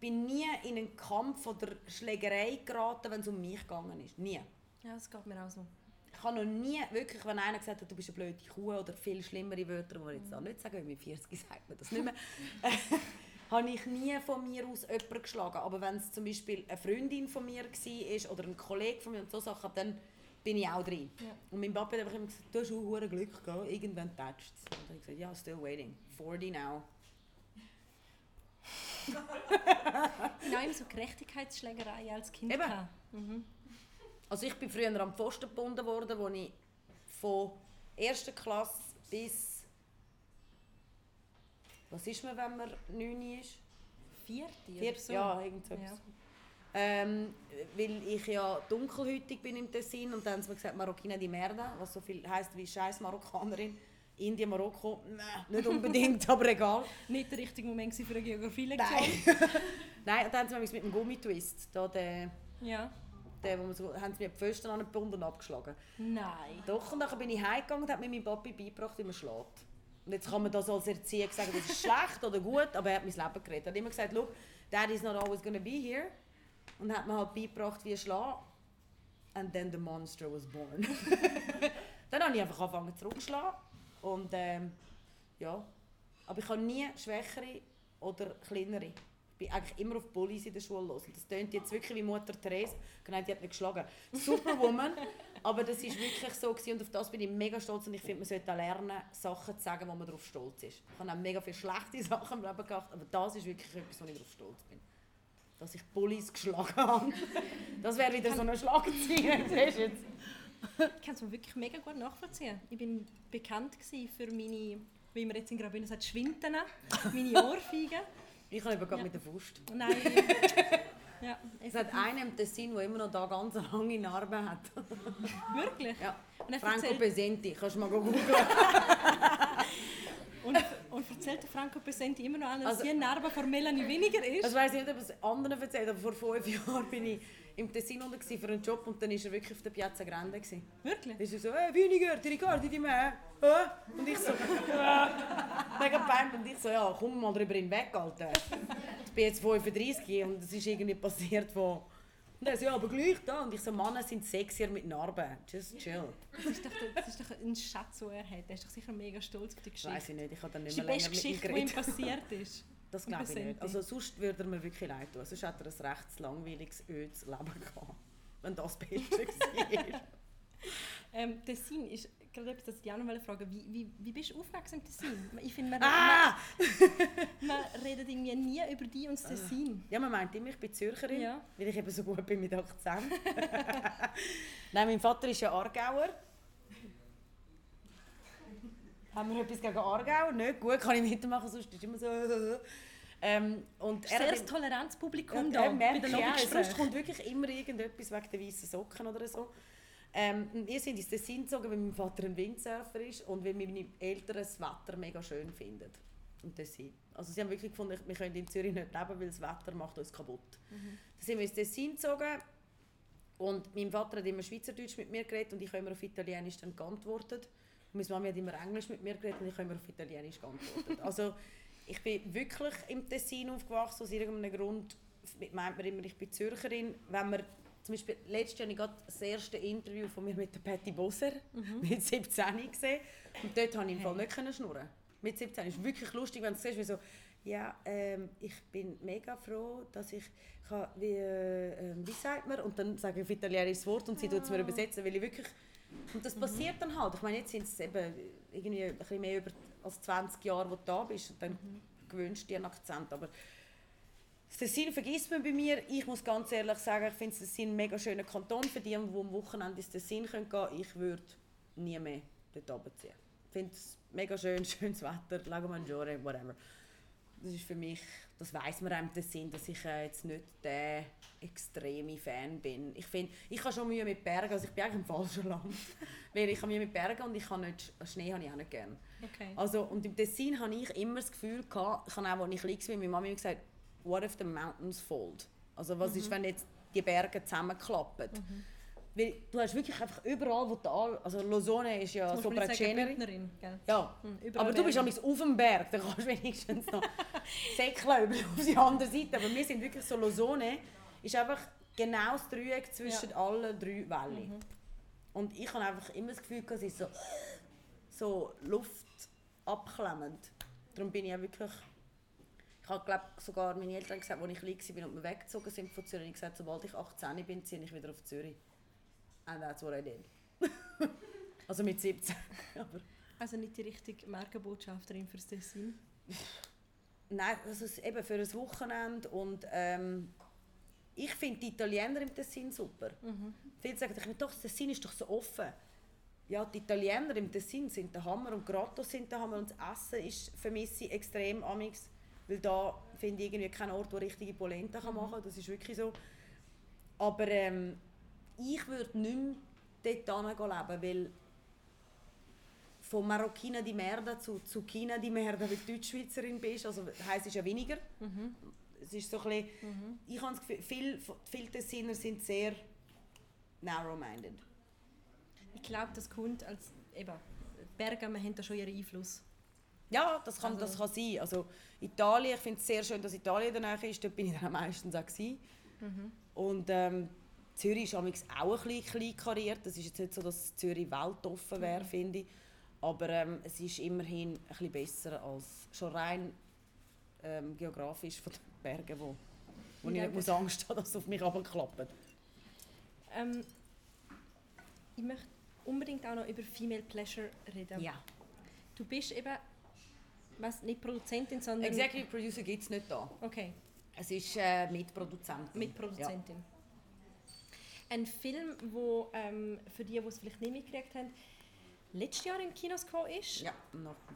bin nie in einen Kampf oder Schlägerei geraten, wenn es um mich gegangen ist. Nie. Ja, das geht mir auch so. Ich habe noch nie wirklich, wenn einer gesagt hat, du bist eine blöde Kuh oder viel schlimmere Wörter, die ich jetzt auch nicht sagen, weil mit 40 sagt man das nicht mehr, habe ich nie von mir aus jemanden geschlagen. Aber wenn es zum Beispiel eine Freundin von mir war oder ein Kollege von mir und so Sachen, dann bin ich auch drin. Ja. Und mein Papa hat einfach immer gesagt, du hast auch Glück gehabt, irgendwann tätscht es. Und dann habe ich gesagt, ja, still waiting, 40 now. Nein, so Gerechtigkeitsschlägerei als Kind. Eben. Mhm. Also ich bin früher am Pfosten gebunden worden, wo ich von erster Klasse bis... Was ist man, wenn man 9 ist? Vierte? Vierte, so. ja, irgend so ja. Ähm, weil ich ja dunkelhütig bin im Tessin und dann haben sie mir gesagt, Marokkina di Merda, was so viel heisst wie scheiß Marokkanerin. Indien, Marokko, nee, nicht unbedingt, aber egal. Nicht der richtige Moment für eine Geografie-Lektion. Nein. Nein, und dann haben sie mit dem Gummitwist, da der, ja. Der, wo man so, haben sie mir die Pfosten angebunden und abgeschlagen. Nein. Doch, und dann bin ich heimgegangen und hat mir mein Papi beigebracht, wie man schlägt. Und jetzt kann man das als Erzieher sagen, das ist schlecht oder gut, aber er hat mein Leben geredet. Er hat immer gesagt, look, Dad is not always to be here. Und hat mir halt beigebracht, wie schlagen. And then the monster was born. dann habe ich einfach angefangen zurückzuschlagen. Und ähm, ja. Aber ich habe nie schwächere oder kleinere. Ich bin eigentlich immer auf Bullies in der Schule los. Und das klingt jetzt wirklich wie Mutter Therese. Genau, die hat mich geschlagen. Superwoman. aber das war wirklich so. Gewesen. Und auf das bin ich mega stolz. Und ich finde, man sollte lernen, Sachen zu sagen, wo man darauf stolz ist. Ich habe auch mega viele schlechte Sachen im Leben gemacht. Aber das ist wirklich etwas, wo ich darauf stolz bin dass ich Bullies geschlagen habe. Das wäre wieder so eine Schlagzeile. ich kann es mir wirklich mega gut nachvollziehen. Ich bin bekannt für meine, wie man jetzt in Graubünden sagt, Schwinten, meine Ohrfeigen. Ich habe eben gerade ja. mit der Faust. Nein. ja, es hat einen im Tessin, der immer noch da ganz lange Narben hat. Wirklich? Ja. Franco Pesenti, kannst du mal googeln. Und, und erzählt Franco Pesenti immer noch an, dass also, die Narbe von Melanie weniger ist? Also weiß nicht, ob es anderen erzählt, aber vor fünf Jahren bin ich im Tessin unten für einen Job und dann war er wirklich auf der Piazza Grande. Gewesen. Wirklich? Dann ist er so, hey, weniger, die Ricardi, die mehr. Äh? Und ich so, mega peinlich. Und ich so, ja, komm mal drüber hinweg, Alter. Ich bin jetzt 35 und es ist irgendwie passiert, wo und er so, ja, aber gleich da. Und ich so, Männer sind sexier mit Narben. Just chill. Das ist doch, das ist doch ein Schatz, den er hat. Er ist doch sicher mega stolz auf die Geschichte. Weiß ich nicht, ich habe dann nicht mehr länger mit ihm geredet. Das ist die beste Geschichte, die ihm passiert ist. Das glaube ich nicht. Also sonst würde er mir wirklich leid tun. Sonst hat er ein recht langweiliges, ödes Leben gehabt. Wenn das Beste war. Ähm, Tessin ist gerade etwas, das ich auch noch fragen wie, wie, wie bist du aufgewachsen im Tessin? Ich finde, man, Ah! man, man redet irgendwie nie über dich und das Tessin. Ja, man meint immer, ich bin Zürcherin, Ja. weil ich eben so gut bin mit 18. Nein, mein Vater ist ja Aargauer. Haben wir etwas gegen Aargau? Nicht gut, kann ich mitmachen, sonst ist es immer so... Ähm, und sehr ein tolerantes Publikum ja, da, äh, bei. Sonst Lobbygesprächen. kommt wirklich immer irgendetwas wegen der weißen Socken oder so. Ähm, und wir sind ins Tessin gezogen, weil mein Vater ein Windsurfer ist und weil meine Eltern das Wetter mega schön finden. Im Tessin. Also sie haben wirklich gefunden, wir können in Zürich nicht leben, weil das Wetter macht uns kaputt. Dann sind wir ins Tessin gezogen und mein Vater hat immer Schweizerdeutsch mit mir geredet und ich habe immer auf Italienisch dann geantwortet. Meine Mami hat immer Englisch mit mir geredet und ich habe immer auf Italienisch geantwortet. Also ich bin wirklich im Tessin aufgewachsen, aus irgendeinem Grund meint man immer, ich bin Zürcherin. Wenn man, zum Beispiel letztes Jahr habe ich gerade das erste Interview von mir mit der Patty Boser mit 17 gesehen und dort konnte ich im Fall nicht können schnurren. Mit 17 ist wirklich lustig, wenn du siehst, wie so ja, ähm, ich bin mega froh, dass ich kann, wie, äh, ähm, wie sagt man, und dann sage ich auf Italienisch das Wort und sie tut es mir übersetzen, weil ich wirklich, und das passiert dann halt, ich meine, jetzt sind es eben irgendwie ein bisschen mehr über, als 20 Jahre, wo du da bist, und dann gewöhnst du dir einen Akzent, aber das Tessin vergisst man bei mir. Ich muss ganz ehrlich sagen, ich finde Tessin ein mega schöner Kanton für die, die am Wochenende ins Tessin gehen können. Ich würde nie mehr dort runterziehen. Ich finde es mega schön, schönes Wetter, Lago Maggiore, whatever. Das ist für mich, das weiß man auch im Tessin, dass ich äh, jetzt nicht der extreme Fan bin. Ich finde, ich habe schon Mühe mit Bergen, also ich bin eigentlich im falschen Land. Weil ich habe Mühe mit Bergen und ich kann nicht, Schnee habe ich auch nicht gerne. Okay. Also, und im Tessin hatte ich immer das Gefühl, gehabt, ich habe auch, als ich klein war, meine Mama immer gesagt, what if the mountains fold? Also was ist, wenn jetzt die Berge zusammenklappen? Weil du hast wirklich einfach überall, wo du all, also Losone ist ja Sopraceneri. Bündnerin, gell? Ja, Hm, aber du bist amigs auf dem Berg, dann kannst du wenigstens noch säckeln über auf die andere Seite. Aber wir sind wirklich so Losone, ist einfach genau das Dreieck zwischen allen drei Wellen. Und ich habe einfach immer das Gefühl, es ist so, so Luft abklemmend. Darum bin ich auch wirklich... Ich habe glaube sogar meine Eltern gesagt, als ich klein war und wir weggezogen sind von Zürich, ich gesagt, sobald ich 18 bin, ziehe ich wieder auf Zürich. And that's what I did. also mit 17. Aber Also nicht die richtige Markenbotschafterin fürs Tessin. Nein, also eben für ein Wochenende und ähm, ich finde die Italiener im Tessin super. Viele sagen, ich doch, das Tessin ist doch so offen. Ja, die Italiener im Tessin sind der Hammer und Grotto sind der Hammer und das Essen ist vermisse ich extrem amix, weil da finde ich irgendwie keinen Ort, wo richtige Polenta kann machen kann. Das ist wirklich so. Aber ähm, ich würde nicht mehr dort leben, weil von Marokkina di Merda zu Zucchina di Merda, weil du Deutschschweizerin bist, also heisst es ja weniger. Es ist so ein bisschen, ich habe das Gefühl, viele, viele Tessiner sind sehr narrow-minded. Ich glaube, das kommt als eben Berge, wir haben da schon ihren Einfluss. Ja, das kann, Also- das kann sein. Also Italien, ich finde es sehr schön, dass Italien danach ist. Dort bin ich dann am meisten auch. gewesen. Und ähm, Zürich ist auch ein bisschen klein kariert. Das ist jetzt nicht so, dass Zürich weltoffen wäre, finde ich. Aber ähm, es ist immerhin ein bisschen besser als schon rein ähm, geografisch von den Bergen, wo, wo ich Ja, nicht muss Angst haben, dass es auf mich runterklappt. Ähm, ich möchte unbedingt auch noch über Female Pleasure reden. Ja. Du bist eben, weiss, nicht Produzentin, sondern Executive Producer gibt es nicht da. okay, Es ist äh, Mitproduzentin. Mitproduzentin. Ein Film, wo ähm, für die, die es vielleicht nicht mitgekriegt haben, letztes Jahr in Kinos gekommen ist. Ja, im November.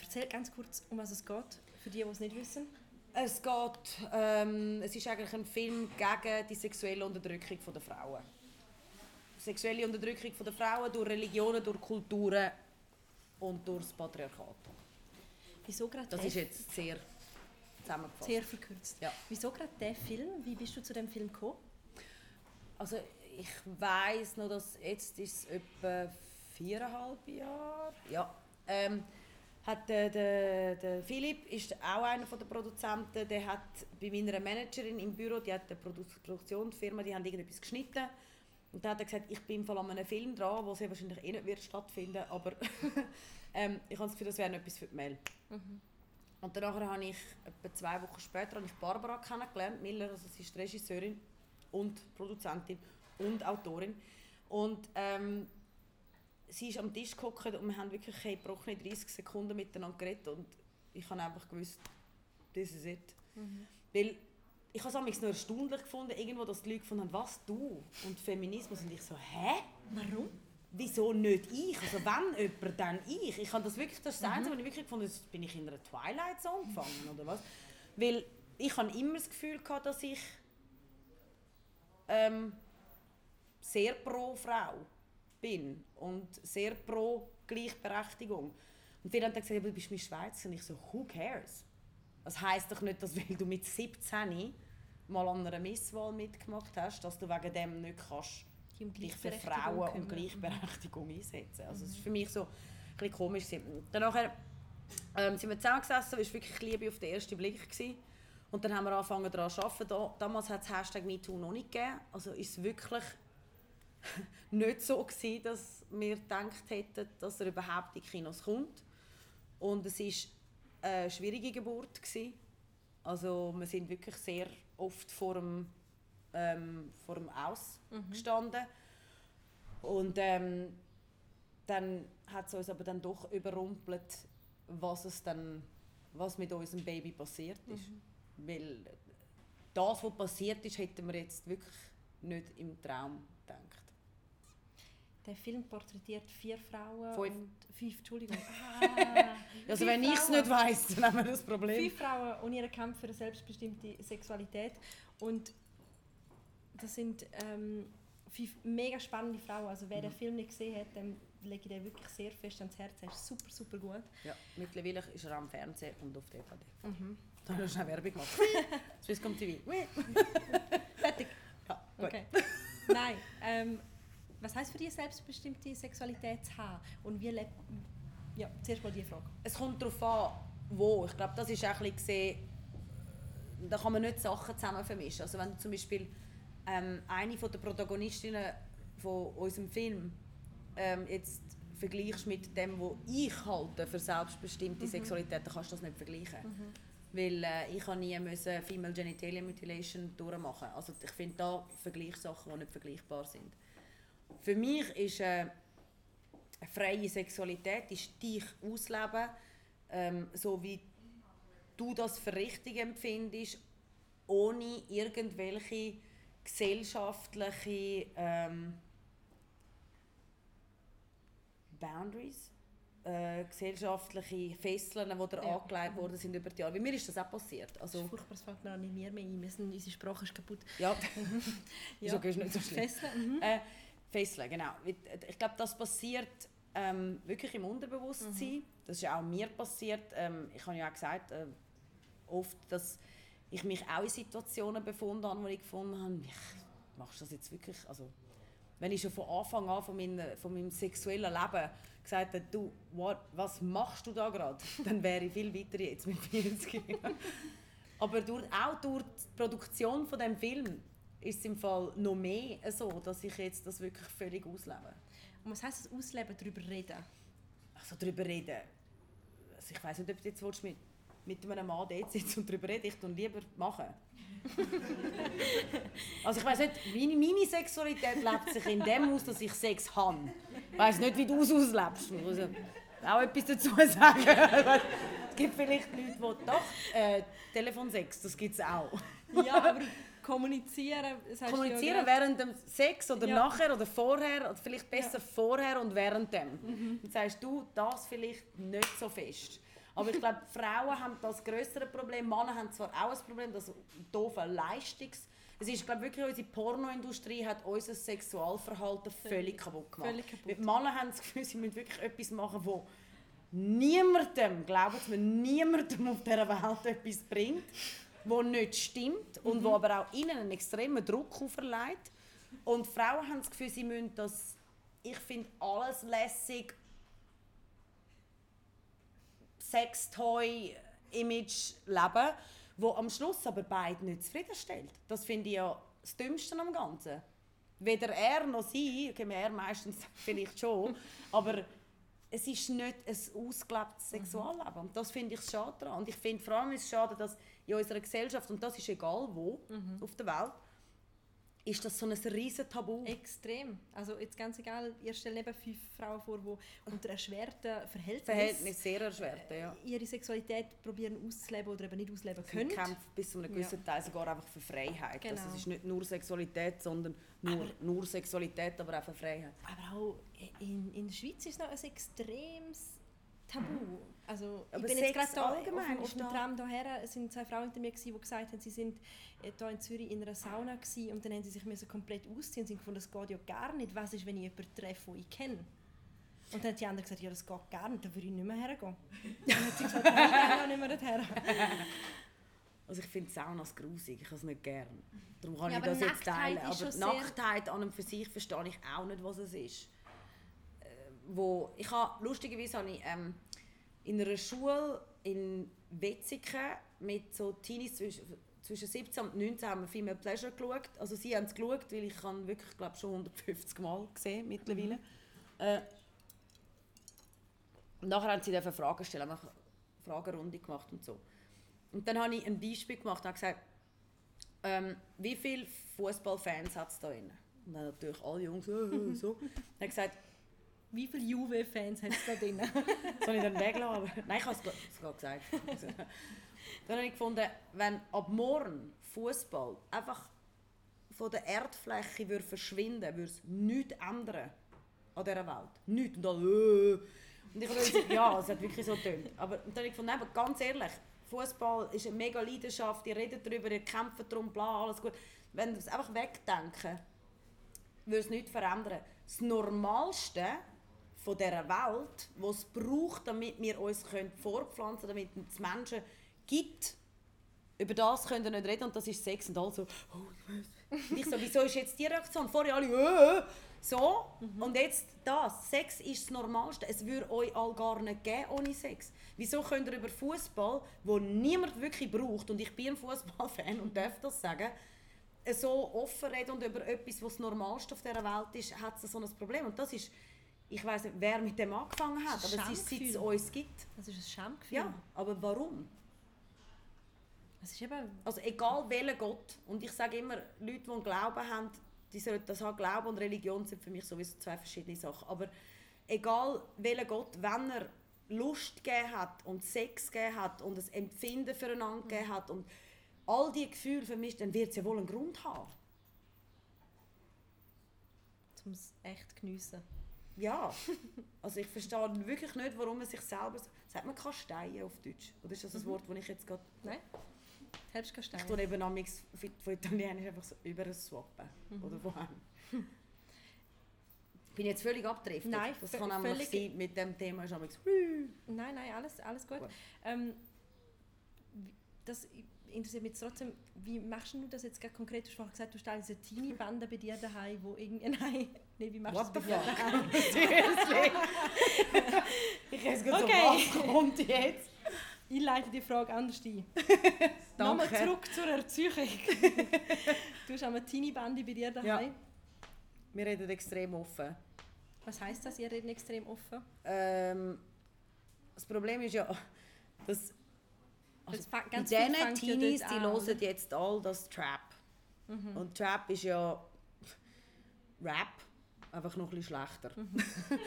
Erzähl ganz kurz, um was es geht, für die, die es nicht wissen. Es geht, ähm, es ist eigentlich ein Film gegen die sexuelle Unterdrückung der Frauen. Sexuelle Unterdrückung der Frauen durch Religionen, durch Kulturen und durch das Patriarchat. Wieso gerade Das ist jetzt sehr zusammengefasst. sehr verkürzt. Ja. Wieso gerade der Film? Wie bist du zu dem Film gekommen? Also ich weiß noch, dass jetzt ist es etwa viereinhalb Jahre. Ja. Ähm, hat der, der, der Philipp ist auch einer der Produzenten. Der hat bei meiner Managerin im Büro, die hat eine Produ Produktionsfirma, die haben irgendetwas geschnitten. Und dann hat er gesagt, ich bin Fall an einem Film dran, wo sehr wahrscheinlich eh nicht wird stattfinden, aber ähm, ich habe das Gefühl, das wäre etwas für die Mel. Und danach habe ich etwa zwei Wochen später habe ich Barbara kennengelernt, Miller, also sie ist die Regisseurin und Produzentin und Autorin. Und ähm, sie ist am Tisch geguckt und wir haben wirklich hey, gebrochene 30 Sekunden miteinander geredet und ich habe einfach gewusst, das ist. Mhm. Weil ich habe es nur erstaunlich gefunden, irgendwo, dass die Leute gefunden haben, was, du und Feminismus? Und ich so, hä? Warum? Wieso nicht ich? Also wenn jemand, dann ich. Ich habe das wirklich, das das Einzige, mhm. was ich wirklich gefunden habe, bin ich in einer Twilight Zone gefangen oder was? Weil ich habe immer das Gefühl gehabt, dass ich ähm, sehr pro Frau bin und sehr pro Gleichberechtigung. Und viele haben dann gesagt, du bist mit Schweizer. Und ich so, who cares? Das heisst doch nicht, dass weil du mit 17 mal an einer Misswahl mitgemacht hast, dass du wegen dem nicht kannst dich für Frauen und Gleichberechtigung einsetzen. Also es ist für mich so ein bisschen komisch. Danach ähm, sind wir zusammengesessen, es war wirklich Liebe auf den ersten Blick. Gewesen. Und dann haben wir angefangen daran zu arbeiten. damals hat es Hashtag MeToo noch nicht gegeben. Also ist es wirklich nicht so gewesen, dass wir gedacht hätten, dass er überhaupt in die Kinos kommt. Und es war eine schwierige Geburt. Gewesen. Also wir sind wirklich sehr oft vor dem, ähm, vor dem Aus mhm. gestanden. Und ähm, dann hat es uns aber dann doch überrumpelt, was, es dann, was mit unserem Baby passiert ist. Mhm. Weil das, was passiert ist, hätten wir jetzt wirklich nicht im Traum gedacht. Der Film porträtiert vier Frauen fünf. und fünf, Entschuldigung. Ah, also wenn ich es nicht weiß, dann haben wir das Problem. Fünf Frauen und ihre Kampf für eine selbstbestimmte Sexualität und das sind ähm, fünf mega spannende Frauen. Also wer mhm. den Film nicht gesehen hat, dem lege ich den wirklich sehr fest ans Herz. Er ist super, super gut. Ja, mittlerweile ist er am Fernsehen und auf DVD. Mhm. Da haben wir schnell Werbung gemacht. Swisscom TV. Fertig. Ja, gut. Okay. Nein, ähm, was heißt für dich selbstbestimmte Sexualität zu haben? Und wie lebt... Ja, zuerst mal die Frage. Es kommt darauf an, wo. Ich glaube, das ist auch ein bisschen da kann man nicht Sachen zusammen vermischen. Also wenn du zum Beispiel ähm, eine von der Protagonistinnen von unserem Film ähm, jetzt vergleichst mit dem, was ich halte für selbstbestimmte mhm. Sexualität, dann kannst du das nicht vergleichen. Mhm. Weil äh, ich habe nie müssen Female Genitalia Mutilation durchmachen. Also ich finde da Vergleichssachen, die nicht vergleichbar sind. Für mich ist äh, eine freie Sexualität ist dich ausleben, ähm, so wie du das für richtig empfindest, ohne irgendwelche gesellschaftliche ähm, Boundaries, äh, gesellschaftliche Fesseln, die dir ja. angelegt worden sind über die Jahre. Wie mir ist das auch passiert. Also, das ist furchtbar, das fällt mir auch nicht mehr, mehr ein. Wir sind, unsere Sprache ist kaputt. Ja, ja. ist okay, ist nicht so schlimm. Fesseln, mhm. äh, Fesseln, genau. Ich glaube, das passiert ähm, wirklich im Unterbewusstsein. Mhm. Das ist auch mir passiert. Ähm, ich habe ja auch gesagt, äh, oft, dass ich mich auch in Situationen befunden habe, wo ich gefunden habe, ich, machst du das jetzt wirklich? Also, wenn ich schon von Anfang an von, meiner, von meinem sexuellen Leben gesagt hätte, du, what, was machst du da gerade? Dann wäre ich viel weiter jetzt mit 40. Aber durch, auch durch die Produktion von dem Film ist es im Fall noch mehr so, dass ich jetzt das wirklich völlig auslebe. Und was heisst das Ausleben, darüber reden? Also darüber reden. Also ich weiß nicht, ob du jetzt mit, mit einem Mann dort sitzt und darüber reden. Ich tue lieber machen. also ich weiß nicht, meine, meine Sexualität lebt sich in dem aus, dass ich Sex habe. Ich weiß nicht, wie du es auslebst. Ich muss auch etwas dazu sagen. es gibt vielleicht Leute, die doch äh, Telefonsex, das gibt es auch. ja, aber kommunizieren. Kommunizieren ja während dem Sex oder ja. nachher oder vorher oder vielleicht besser ja. vorher und während dem. Mhm. Dann sagst du das vielleicht nicht so fest. Aber ich glaube, Frauen haben das größere Problem. Männer haben zwar auch ein Problem, das doofe Leistungs... Es ist, glaube wirklich, unsere Pornoindustrie hat unser Sexualverhalten völlig kaputt gemacht. Völlig kaputt. Männer haben das Gefühl, sie müssen wirklich etwas machen, wo niemandem, glauben Sie mir, niemandem auf dieser Welt etwas bringt, wo nicht stimmt und mhm. wo aber auch ihnen einen extremen Druck auferlegt. Und Frauen haben das Gefühl, sie müssen das, ich finde alles lässig Sextoy-Image leben, wo am Schluss aber beide nicht zufriedenstellt. Das finde ich ja das Dümmste am Ganzen. Weder er noch sie, okay, er meistens vielleicht schon, aber es ist nicht ein ausgelebtes Sexualleben. Und das finde ich schade daran. Und ich finde vor allem ist es schade, dass in unserer Gesellschaft, und das ist egal wo mhm. auf der Welt, ist das so ein riesen Tabu. Extrem. Also jetzt ganz egal, ihr stellt eben fünf Frauen vor, die unter erschwerten Verhältnissen Verhältnis sehr erschwert, ja. ihre Sexualität probieren auszuleben oder eben nicht ausleben Sie können. kämpfen bis zu einem gewissen Teil sogar einfach für Freiheit. Genau. Also es ist nicht nur Sexualität, sondern nur, nur Sexualität, aber auch für Freiheit. Aber auch in, in der Schweiz ist es noch ein extremes Tabu. Also, Aber ich bin jetzt gerade da allgemein auf, auf ist dem da- Tram hierher, es sind zwei Frauen hinter mir, gewesen, die gesagt haben, sie sind äh, da in Zürich in einer Sauna gewesen, und dann haben sie sich müssen komplett ausziehen und haben gefunden, das geht ja gar nicht. Was ist, wenn ich jemanden treffe, den ich kenne? Und dann hat die andere gesagt, ja, das geht gar nicht, dann würde ich nicht mehr hergehen. Dann hat sie gesagt, nein, ich gehe auch nicht mehr dorthin. Also ich finde Saunas grusig, ich habe es nicht gern. Darum kann Ja, ich das jetzt teilen. Aber Nacktheit an und für sich verstehe ich auch nicht, was es ist. Äh, wo, ich habe, lustigerweise habe ich ähm, in einer Schule in Wetzikon mit so Teenies zwischen, zwischen 17 und 19 haben wir Female Pleasure geschaut. Also sie haben es geschaut, weil ich habe wirklich, glaube schon 150 Mal gesehen mittlerweile. Äh, und nachher haben sie dürfen Fragen stellen, haben eine Fragerunde gemacht und so. Und dann habe ich ein Beispiel gemacht und habe gesagt, ähm, wie viele Fußballfans hat es da drin? Und dann natürlich alle Jungs äh, äh, so. Dann gesagt, Wie viele Juve-Fans hat es da drin? soll ich dann weglassen? Aber Nein, ich habe es gerade gesagt. Also, dann habe ich gefunden, wenn ab morgen Fußball einfach von der Erdfläche würde verschwinden würde, würde es nichts ändern an dieser Welt. Nichts. Und alle, äh. Und ich habe gesagt, ja, es hat wirklich so getönt. Aber dann habe ich gefunden, eben, ganz ehrlich, Fußball ist eine mega Leidenschaft, ihr redet darüber, ihr kämpft darum, bla, alles gut. Wenn wir es einfach wegdenken, würde es nichts verändern. Das Normalste von dieser Welt, was es braucht, damit wir uns können fortpflanzen können, damit es Menschen gibt, über das können wir nicht reden und das ist Sex und also oh, ich so, wieso ist jetzt die Reaktion? Vorher alle äh, so und jetzt das. Sex ist das Normalste. Es würde euch all gar nicht geben ohne Sex. Wieso könnt ihr über Fußball, wo niemand wirklich braucht und ich bin ein Fußballfan und darf das sagen, so offen reden und über etwas, was das Normalste auf dieser Welt ist, hat es so ein Problem. Und das ist, ich weiß nicht, wer mit dem angefangen hat, aber es ist, seit es uns gibt. Das ist ein Schamgefühl. Ja, aber warum? Es ist eben... Also egal welcher Gott, und ich sage immer, Leute, die einen Glauben haben, die sollten das haben. Glauben und Religion sind für mich sowieso zwei verschiedene Sachen. Aber egal welcher Gott, wenn er Lust gegeben hat und Sex gegeben hat und das Empfinden füreinander gegeben hat und all diese Gefühle vermischt, dann wird es ja wohl einen Grund haben. Um es echt geniessen. Ja, also ich verstehe wirklich nicht, warum man sich selber... Sagt man Kasteien auf Deutsch? Oder ist das ein Wort, das ich jetzt gerade... Nein? Herbstkastanien. Ich tue eben amigs von von Italienisch einfach so über swappen. Oder woher. Bin jetzt völlig abgedriftet. Nein, das kann nämlich sein, mit dem Thema ist amigs Nein, nein, alles, alles gut. Gut. Ähm, das interessiert mich trotzdem, wie machst du das jetzt gerade konkret? Du hast gesagt, du stellst eine Teenie-Bande bei dir daheim, wo irgendwie... Nein, nein, wie machst du das? Seriously? ich weiß gerade Okay. so, was kommt jetzt? Ich leite die Frage anders ein. Nochmal zurück zur Erziehung. du hast eine Teenie-Bande bei dir daheim. Ja. Wir reden extrem offen. Was heisst das? Ihr redet extrem offen? Ähm, das Problem ist ja, dass Also, also fa- bei ganz viel diesen Teenies, die an, hören? Mhm. jetzt all das Trap. Und Trap ist ja Rap, einfach noch ein bisschen schlechter. Mhm.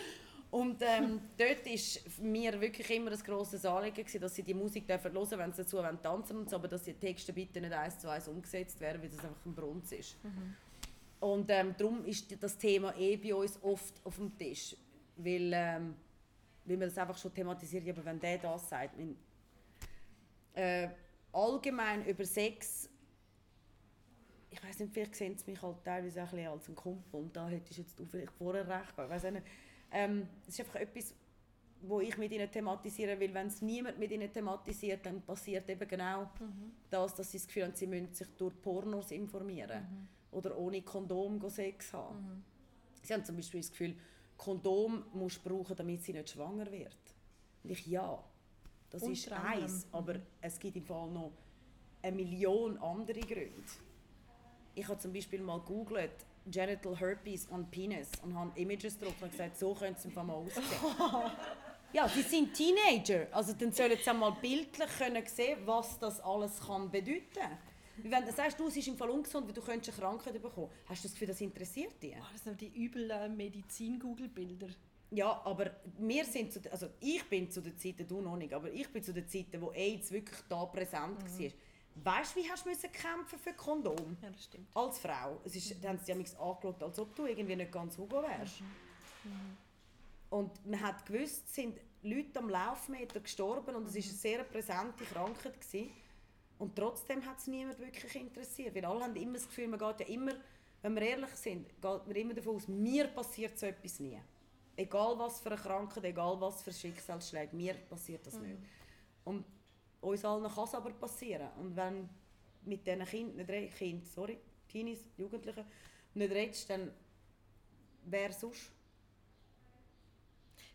Und ähm, dort war mir wirklich immer ein grosses Anliegen, gewesen, dass sie die Musik dürfen hören wenn sie dazu wollen, tanzen und so, aber dass die Texte bitte nicht eins zu eins umgesetzt werden, weil das einfach ein Brunz ist. Und ähm, darum ist das Thema eh bei uns oft auf dem Tisch, weil, ähm, weil man das einfach schon thematisiert, aber wenn der das sagt, mein, äh, allgemein über Sex, ich weiß nicht, vielleicht sehen sie mich halt teilweise auch ein als ein Kumpel und da hättest jetzt du vielleicht vorher recht gehabt, auch nicht. Ähm, es ist einfach etwas, wo ich mit ihnen thematisieren will. Wenn es niemand mit ihnen thematisiert, dann passiert eben genau das, dass sie das Gefühl haben, sie müssen sich durch Pornos informieren oder ohne Kondom Sex haben. Sie haben zum Beispiel das Gefühl, Kondom musst du brauchen, damit sie nicht schwanger wird. Und ich, ja, das Unter ist eins, aber es gibt im Fall noch eine Million andere Gründe. Ich habe zum Beispiel mal googelt Genital Herpes on Penis und habe Images gedruckt und gesagt, so könnte es im mal aussehen. ja, sie sind Teenager, also dann sollen sie mal bildlich können sehen, was das alles kann bedeuten. Wenn du sagst, du, es ist im Fall ungesund, weil du könntest eine Krankheit bekommen, hast du das Gefühl, das interessiert dich? Oh, das sind die üblen Medizin-Google-Bilder. Ja, aber wir sind zu, also ich bin zu den Zeiten, du noch nicht, aber ich bin zu den Zeiten, wo AIDS wirklich da präsent mhm. war. Weißt du, wie hast du müssen kämpfen für Kondom? Ja, das stimmt. Als Frau. Es ist, mhm. Dann haben sie mich angeschaut, als ob du irgendwie nicht ganz Hugo wärst. Mhm. Mhm. Und man hat gewusst, sind Leute am Laufmeter gestorben und es war eine sehr präsente Krankheit. Gewesen. Und trotzdem hat es niemand wirklich interessiert. Weil alle haben immer das Gefühl, man geht ja immer, wenn wir ehrlich sind, geht man immer davon aus, mir passiert so etwas nie. Egal was für eine Krankheit, egal was für Schicksalsschläge, mir passiert das mhm. nicht. Und uns allen kann es aber passieren. Und wenn mit diesen Kindern, nicht Kind, sorry, Teenies, Jugendlichen, nicht redest, dann wer sonst?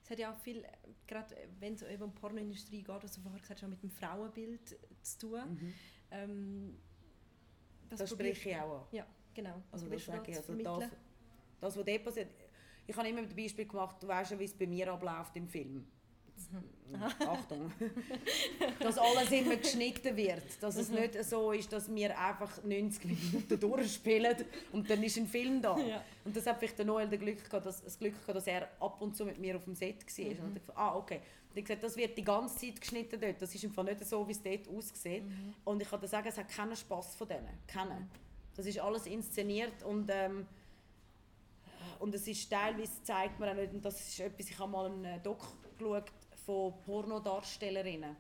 Es hat ja auch viel, gerade wenn es um die Pornoindustrie geht, also vorher gesagt hast, mit dem Frauenbild zu tun. Mhm. Ähm, das, das spreche ich auch an. Ja, genau. Also das sage ich, also das, das, was dort passiert, ich habe immer mit dem Beispiel gemacht, du weißt ja, wie es bei mir abläuft im Film. Mhm. Achtung, dass alles immer geschnitten wird. Dass es mhm. nicht so ist, dass wir einfach 90 Minuten durchspielen und dann ist ein Film da. Ja. Und das hat vielleicht der Noel das Glück gehabt, dass, das Glück gehabt, dass er ab und zu mit mir auf dem Set war. Mhm. Und ich dachte, ah, okay. Und ich gesagt, das wird die ganze Zeit geschnitten dort. Das ist im Fall nicht so, wie es dort aussieht. Mhm. Und ich kann sagen, es hat keinen Spass von denen. Keinen. Mhm. Das ist alles inszeniert und ähm, und es ist teilweise zeigt man auch nicht, und das ist etwas, ich habe mal einen Doc geschaut von Pornodarstellerinnen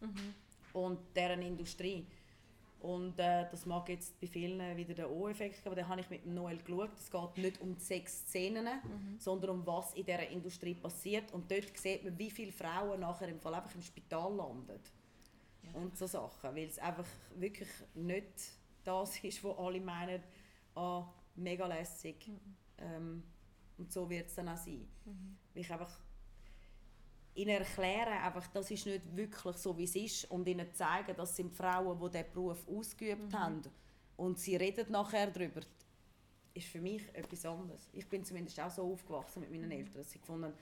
mhm. und deren Industrie. Und äh, das mag jetzt bei vielen wieder den O-Effekt aber den habe ich mit Noel geschaut. Es geht nicht um die sechs Szenen, mhm. sondern um was in dieser Industrie passiert. Und dort sieht man, wie viele Frauen nachher im Fall einfach im Spital landen. Ja. Und so Sachen. Weil es einfach wirklich nicht das ist, was alle meinen, ah, mega lässig. Mhm. Ähm, und so wird es dann auch sein. Mhm. Weil ich einfach ihnen erklären, einfach, das ist nicht wirklich so, wie es ist und ihnen zeigen, das sind Frauen, die diesen Beruf ausgeübt mhm. haben und sie reden nachher darüber, ist für mich etwas anderes. Ich bin zumindest auch so aufgewachsen mit meinen mhm. Eltern, dass sie gefunden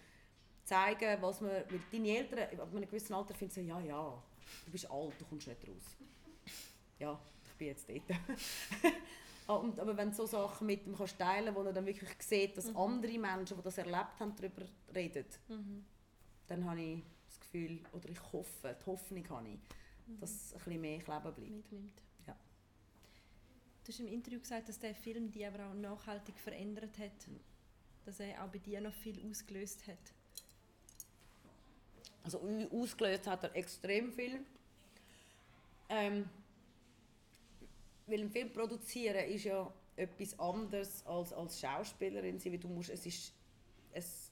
zeigen, was man, weil deine Eltern ab einem gewissen Alter finden so, ja, ja, du bist alt, du kommst nicht raus. Ja, ich bin jetzt dort. Und, aber wenn du so Sachen mit ihm kannst teilen wo er dann wirklich sieht, dass mhm. andere Menschen, die das erlebt haben, darüber reden, mhm. Dann habe ich das Gefühl, oder ich hoffe, die Hoffnung habe ich, mhm. dass es ein bisschen mehr kleben bleibt. Mitnimmt. Ja. Du hast im Interview gesagt, dass der Film dich aber auch nachhaltig verändert hat, mhm. dass er auch bei dir noch viel ausgelöst hat. Also ausgelöst hat er extrem viel. Ähm, weil ein Film produzieren ist ja etwas anderes als als Schauspielerin sein, weil du musst, es ist, es,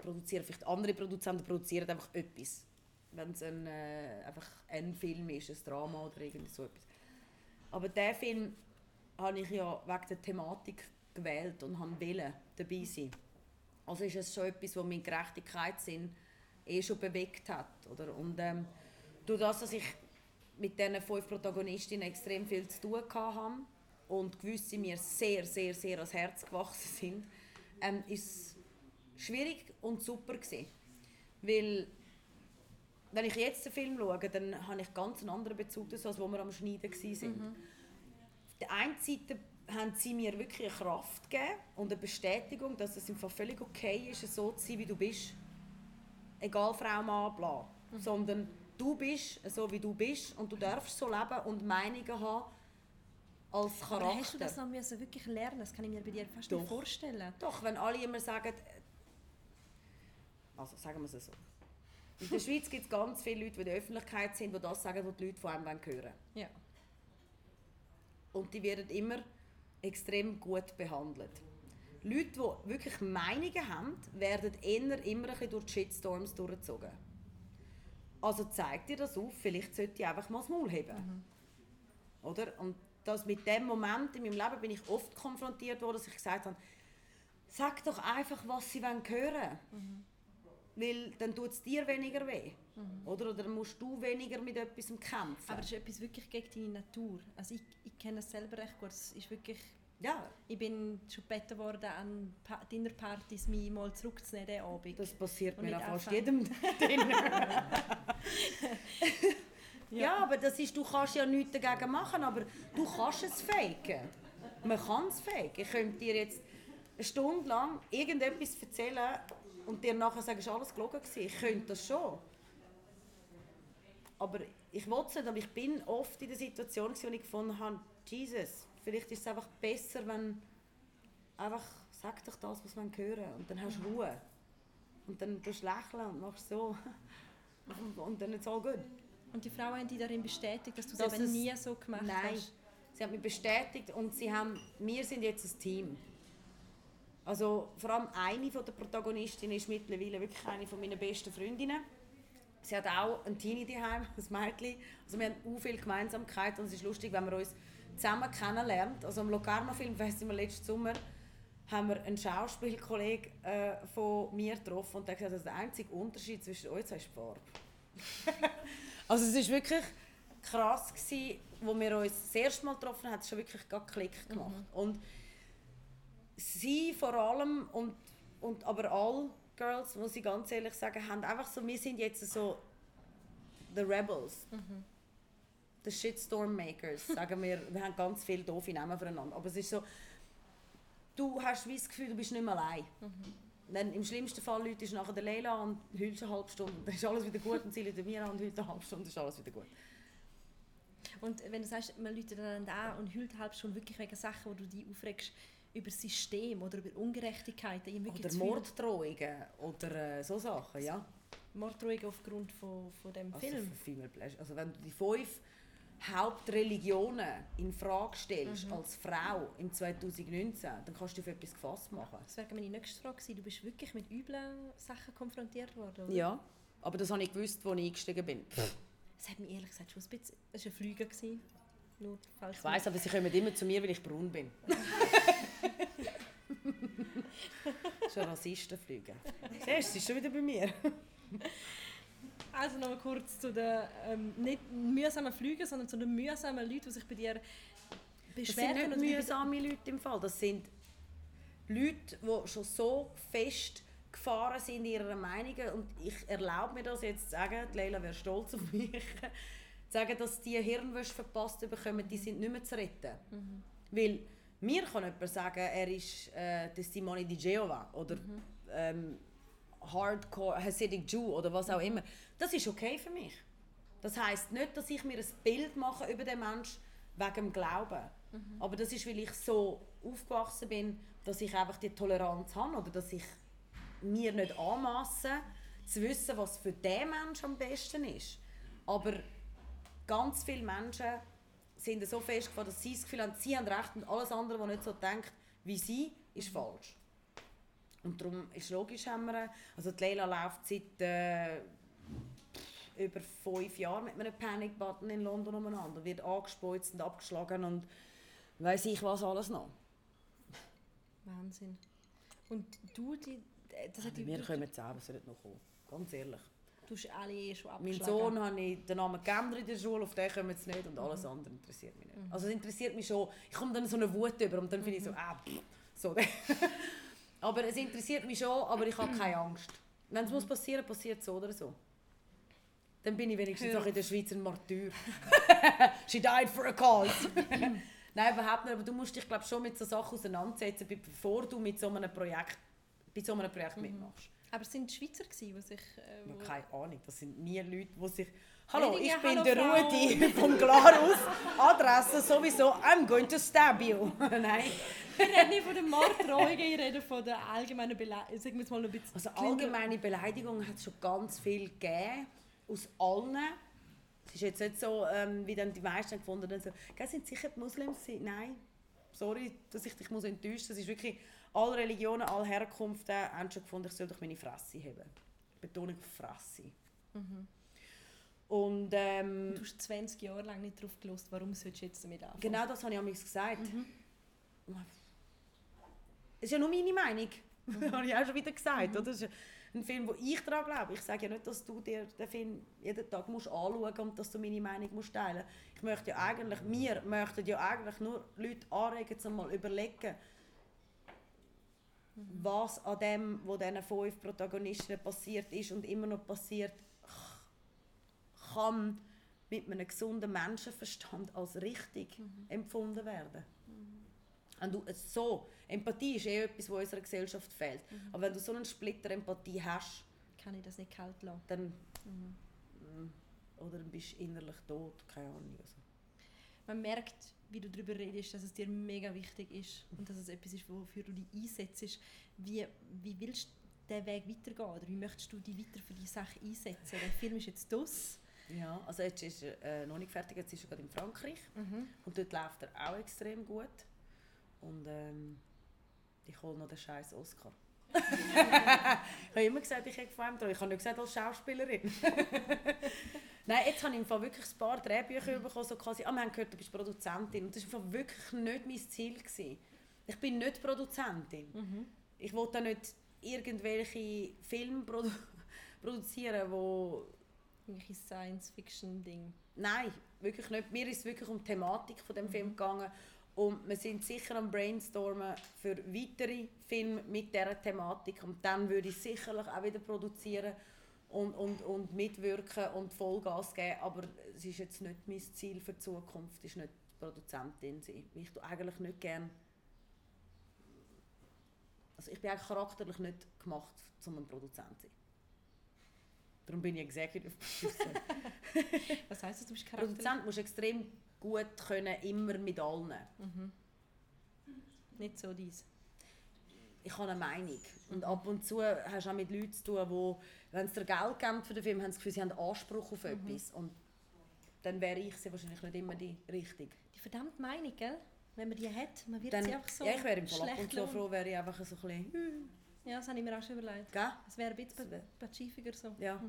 produzieren, vielleicht andere Produzenten produzieren einfach etwas, wenn es ein, äh, einfach ein Film ist, ein Drama oder irgendwie so etwas. Aber der Film habe ich ja wegen der Thematik gewählt und wollte dabei sein. Also ist es schon etwas, was mein Gerechtigkeitssinn eh schon bewegt hat. Oder? Und ähm, durch das, dass ich mit diesen fünf Protagonistinnen extrem viel zu tun haben und gewisse mir sehr, sehr, sehr ans Herz gewachsen sind, ähm, ist schwierig und super gewesen. Weil wenn ich jetzt den Film schaue, dann habe ich ganz einen anderen Bezug dazu, als wo wir am Schneiden waren. Mhm. Auf der einen Seite haben sie mir wirklich eine Kraft gegeben und eine Bestätigung, dass es im Fall völlig okay ist, so zu sein, wie du bist. Egal Frau, Mann, bla. Mhm. Sondern du bist so, wie du bist und du darfst so leben und Meinungen haben als Charakter. Aber hast du das noch müssen wirklich lernen? Das kann ich mir bei dir fast Doch. nicht vorstellen. Doch, wenn alle immer sagen, also sagen wir es so. In der Schweiz gibt es ganz viele Leute, die in der Öffentlichkeit sind, die das sagen, was die Leute von einem hören wollen. Ja. Und die werden immer extrem gut behandelt. Leute, die wirklich Meinungen haben, werden eher immer ein bisschen durch die Shitstorms durchgezogen. Also zeigt dir das auf, vielleicht sollte ich einfach mal das Maul heben. Mhm. Oder? Und das mit dem Moment in meinem Leben bin ich oft konfrontiert worden, dass ich gesagt habe, sag doch einfach, was sie hören wollen. Mhm. Weil dann tut es dir weniger weh. Mhm. Oder? Oder dann musst du weniger mit etwas kämpfen. Aber das ist etwas wirklich gegen deine Natur. Also ich, ich kenne das selber recht gut. Es ist wirklich ja. Ich bin schon gebeten worden, an Dinnerpartys mich mal zurückzunehmen diesen Abend. Das passiert Und mir an fast jedem Dinner. Ja. ja. aber das ist, du kannst ja nichts dagegen machen, aber du kannst es faken. Man kann es faken. Ich könnte dir jetzt eine Stunde lang irgendetwas erzählen und dir nachher war alles gelogen. Ich könnte das schon. Aber ich will es nicht, aber ich bin oft in der Situation, wo ich gefunden habe, Jesus, vielleicht ist es einfach besser, wenn einfach sag doch das, was man hören und dann hast du Ruhe. Und dann tust du lächeln und machst so. und dann ist es all gut. Und die Frauen haben dich darin bestätigt, dass du es eben nie so gemacht nein, hast? sie haben mich bestätigt und sie haben, wir sind jetzt ein Team. Also vor allem eine der Protagonistinnen ist mittlerweile wirklich eine meiner besten Freundinnen. Sie hat auch ein Teenie daheim, ein Mädchen. Also wir haben auch viele Gemeinsamkeiten und es ist lustig, wenn man uns zusammen kennenlernt. Also am Locarno Film Festival letzten Sommer haben wir einen Schauspielkollegen äh, von mir getroffen und der hat gesagt, dass der einzige Unterschied zwischen uns ist die Farbe. also es war wirklich krass gewesen, wo wir uns das erste Mal getroffen haben, hat es schon wirklich gar Klick gemacht. Mhm. Und sie vor allem und, und aber alle Girls, muss ich ganz ehrlich sagen, haben einfach so, wir sind jetzt so the Rebels. Mhm. The Shitstorm Makers, sagen wir. Wir haben ganz viele doofe Namen füreinander. Aber es ist so, du hast das Gefühl, du bist nicht mehr allein. Mhm. Dann im schlimmsten Fall läutest du nachher der Leila und heulst eine halbe Stunde, dann ist alles wieder gut und sie läutet mir an und heult eine halbe Stunde, dann ist alles wieder gut. Und wenn du sagst, man läutet dann an und heult eine halbe Stunde wirklich wegen Sachen, wo du dich aufregst, über System oder über Ungerechtigkeiten. Oder Morddrohungen oder äh, so Sachen, ja. Morddrohungen aufgrund von, von dem also Film? Also wenn du die fünf Hauptreligionen in Frage stellst mhm. als Frau im 2019, dann kannst du auf etwas gefasst machen. Das wäre meine nächste Frage gewesen. Du bist wirklich mit üblen Sachen konfrontiert worden, oder? Ja, aber das habe ich gewusst, als ich eingestiegen bin. Das hat mich ehrlich gesagt schon ein bisschen... Es war ein Flüger. Nur, ich weiss, aber sie kommen immer zu mir, weil ich braun bin. schon Rassistenflüge. Siehst du, sie ist schon wieder bei mir. Also noch mal kurz zu den ähm, nicht mühsamen Flügen, sondern zu den mühsamen Leuten, die sich bei dir beschweren. Das sind nicht mühsame Leute im Fall. Das sind Leute, die schon so fest gefahren sind in ihrer Meinung. Und ich erlaube mir das jetzt zu sagen, Leila wäre stolz auf mich, zu sagen, dass die Hirnwäsche verpasst bekommen, die sind nicht mehr zu retten. Mhm. Weil mir kann jemand sagen, er ist äh, Testimony di Jehovah oder mhm. ähm, Hardcore Hasidic Jew oder was auch immer. Das ist okay für mich. Das heißt nicht, dass ich mir ein Bild mache über den Menschen wegen dem Glauben. Mhm. Aber das ist, weil ich so aufgewachsen bin, dass ich einfach die Toleranz habe oder dass ich mir nicht anmasse, zu wissen, was für den Menschen am besten ist. Aber ganz viele Menschen sind so festgefahren, dass sie das Gefühl haben, sie haben recht und alles andere, was nicht so denkt wie sie, ist mhm. falsch. Und darum ist logisch, haben wir, also die Leila läuft seit äh, über fünf Jahren mit einem Panic-Button in London umeinander, wird angespeuzt und abgeschlagen und weiß ich was alles noch. Wahnsinn. Und du, die, das hat ja, wir kommen jetzt auch, soll noch kommen. Ganz ehrlich. Du hast alle schon abgeschlagen. Mein Sohn habe ich den Namen geändert in der Schule, auf den kommen sie nicht und alles mhm. andere interessiert mich nicht. Mhm. Also es interessiert mich schon, ich komme dann so eine Wut über und dann finde ich so, ah, pff, so. aber es interessiert mich schon, aber ich habe keine Angst. Wenn es muss passieren, passiert es so oder so. Dann bin ich wenigstens auch in der Schweiz ein Martyr. She died for a cause. Nein, überhaupt nicht. Aber du musst dich glaub, schon mit so Sachen auseinandersetzen, bevor du mit so einem Projekt, bei so einem Projekt mhm. mitmachst. Aber es sind Schweizer, die sich... Äh, wo... Keine Ahnung, das sind nie Leute, die sich... Hallo, ich bin Hallo, der Rudi von Glarus. Adresse sowieso, I'm going to stab you. Nein. Wir reden nicht von den Morddrohungen, ich rede von der allgemeinen Beleidigung. mal ein bisschen also allgemeine Beleidigungen hat es schon ganz viel gegeben, aus allen. Es ist jetzt nicht so, ähm, wie dann die meisten gefunden haben, so, sind sicher die Muslims? Nein, sorry, dass ich dich muss enttäuschen Das ist wirklich alle Religionen, alle Herkünfte haben schon gefunden, ich soll doch meine Fresse haben. Betonung auf Fresse. Mhm. Und, ähm, du hast 20 Jahre lang nicht darauf gelost, warum sollst du jetzt damit anfangen? Genau das habe ich auch gesagt. Mhm. Es ist ja nur meine Meinung. Mhm. das habe ich auch schon wieder gesagt. Mhm. Das ist ein Film, wo ich daran glaube. Ich sage ja nicht, dass du dir den Film jeden Tag musst anschauen musst und dass du meine Meinung musst teilen musst. Ich möchte ja eigentlich, wir möchten ja eigentlich nur Leute anregen, um mal überlegen, was an dem, was diesen fünf Protagonisten passiert ist und immer noch passiert, kann mit einem gesunden Menschenverstand als richtig empfunden werden. Wenn du es so, Empathie ist eh etwas, was unserer Gesellschaft fehlt. Aber wenn du so einen Splitter Empathie hast, Kann ich das nicht kalt lassen. dann mm, oder dann bist du innerlich tot, keine Ahnung. Also. Man merkt, wie du darüber redest, dass es dir mega wichtig ist und dass es etwas ist, wofür du dich einsetzt. Wie, wie willst du diesen Weg weitergehen? Oder wie möchtest du dich weiter für die Sache einsetzen? Der Film ist jetzt das. Ja, also jetzt ist er äh, noch nicht fertig, jetzt ist er gerade in Frankreich und dort läuft er auch extrem gut. Und ähm, ich hole noch den scheiß Oscar. ich habe immer gesagt, ich hätte von ihm. Ich habe nicht gesagt als Schauspielerin. Nein, jetzt habe ich im Fall wirklich ein paar Drehbücher bekommen, so quasi, ah, wir haben gehört, du bist Produzentin. Und das war im Fall wirklich nicht mein Ziel. Gewesen. Ich bin nicht Produzentin. Ich wollte auch nicht irgendwelche Filme produ produzieren, wo Irgendwelche Science-Fiction-Ding. Nein, wirklich nicht. Mir ist es wirklich um die Thematik von dem Film gegangen. Und wir sind sicher am Brainstormen für weitere Filme mit dieser Thematik. Und dann würde ich sicherlich auch wieder produzieren und, und, und mitwirken und Vollgas geben. Aber es ist jetzt nicht mein Ziel für die Zukunft, ist nicht Produzentin sein. Ich tue eigentlich nicht gerne... Also ich bin eigentlich charakterlich nicht gemacht, um ein Produzent zu sein. Darum bin ich Executive Producer. Was heisst das, du bist charakterlich? Produzent musst extrem gut können, immer mit allen. Nicht so dies. Ich habe eine Meinung. Und ab und zu hast du auch mit Leuten zu tun, die, wenn es dir Geld geben für den Film, haben sie das Gefühl, sie haben Anspruch auf etwas. Und dann wäre ich sie wahrscheinlich nicht immer die Richtige. Die verdammte Meinung, gell? Wenn man die hat, man wird Dann, sie einfach so ja, ich wäre im Fall ab und zu froh, wäre ich einfach so ein bisschen... Ja, das habe ich mir auch schon überlegt. Gell? Es wäre ein bisschen wär- pacifiger so. Ja.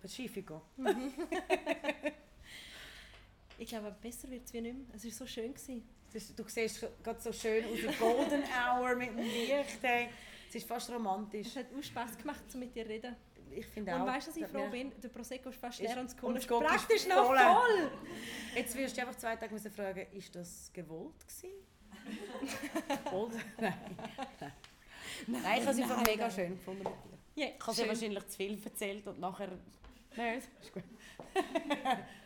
Pacifico. Ich glaube, besser wird es wie nicht mehr. Es war so schön. Gewesen. Das, du siehst gerade so schön aus der Golden Hour mit dem Licht. Hey. Es ist fast romantisch. Es hat auch Spass gemacht, so mit dir zu reden. Ich finde Und auch... weißt du, dass ich froh bin? Der Prosecco ist fast leer und das und Cola ist praktisch noch voll. voll. Jetzt wirst du einfach zwei Tage müssen fragen, ist das gewollt gewesen? Oder? Nein. Nein, ich habe sie einfach mega nein. schön gefunden mit dir. Ja, Ich habe sie schön. wahrscheinlich zu viel erzählt und nachher... Nein, ist gut.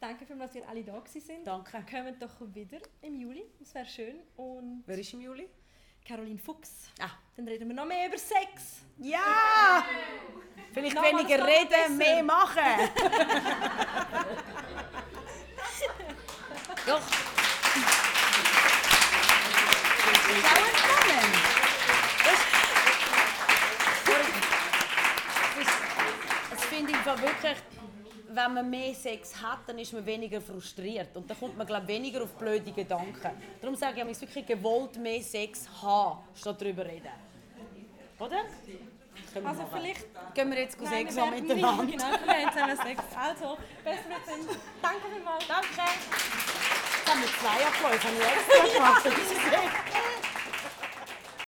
Danke vielmals, dass ihr alle da sind. Danke. Kommen doch wieder im Juli. Das wäre schön. Und Wer ist im Juli? Caroline Fuchs. Ah. Dann reden wir noch mehr über Sex. Ja! Vielleicht Nochmal, weniger geht besser. reden, mehr machen. Doch. Das finde ich wirklich, wenn man mehr Sex hat, dann ist man weniger frustriert. Und dann kommt man, glaube ich, weniger auf blöde Gedanken. Darum sage ich, man muss wirklich gewollt mehr Sex haben, statt darüber reden. Oder? Können wir Also vielleicht... Gehen wir jetzt Sex wir haben miteinander. nicht- Genau, wir haben zusammen Sex. Also, besser wird's nicht. Danke vielmals. Danke. Jetzt haben wir zwei Applaus, habe ich extra gemacht.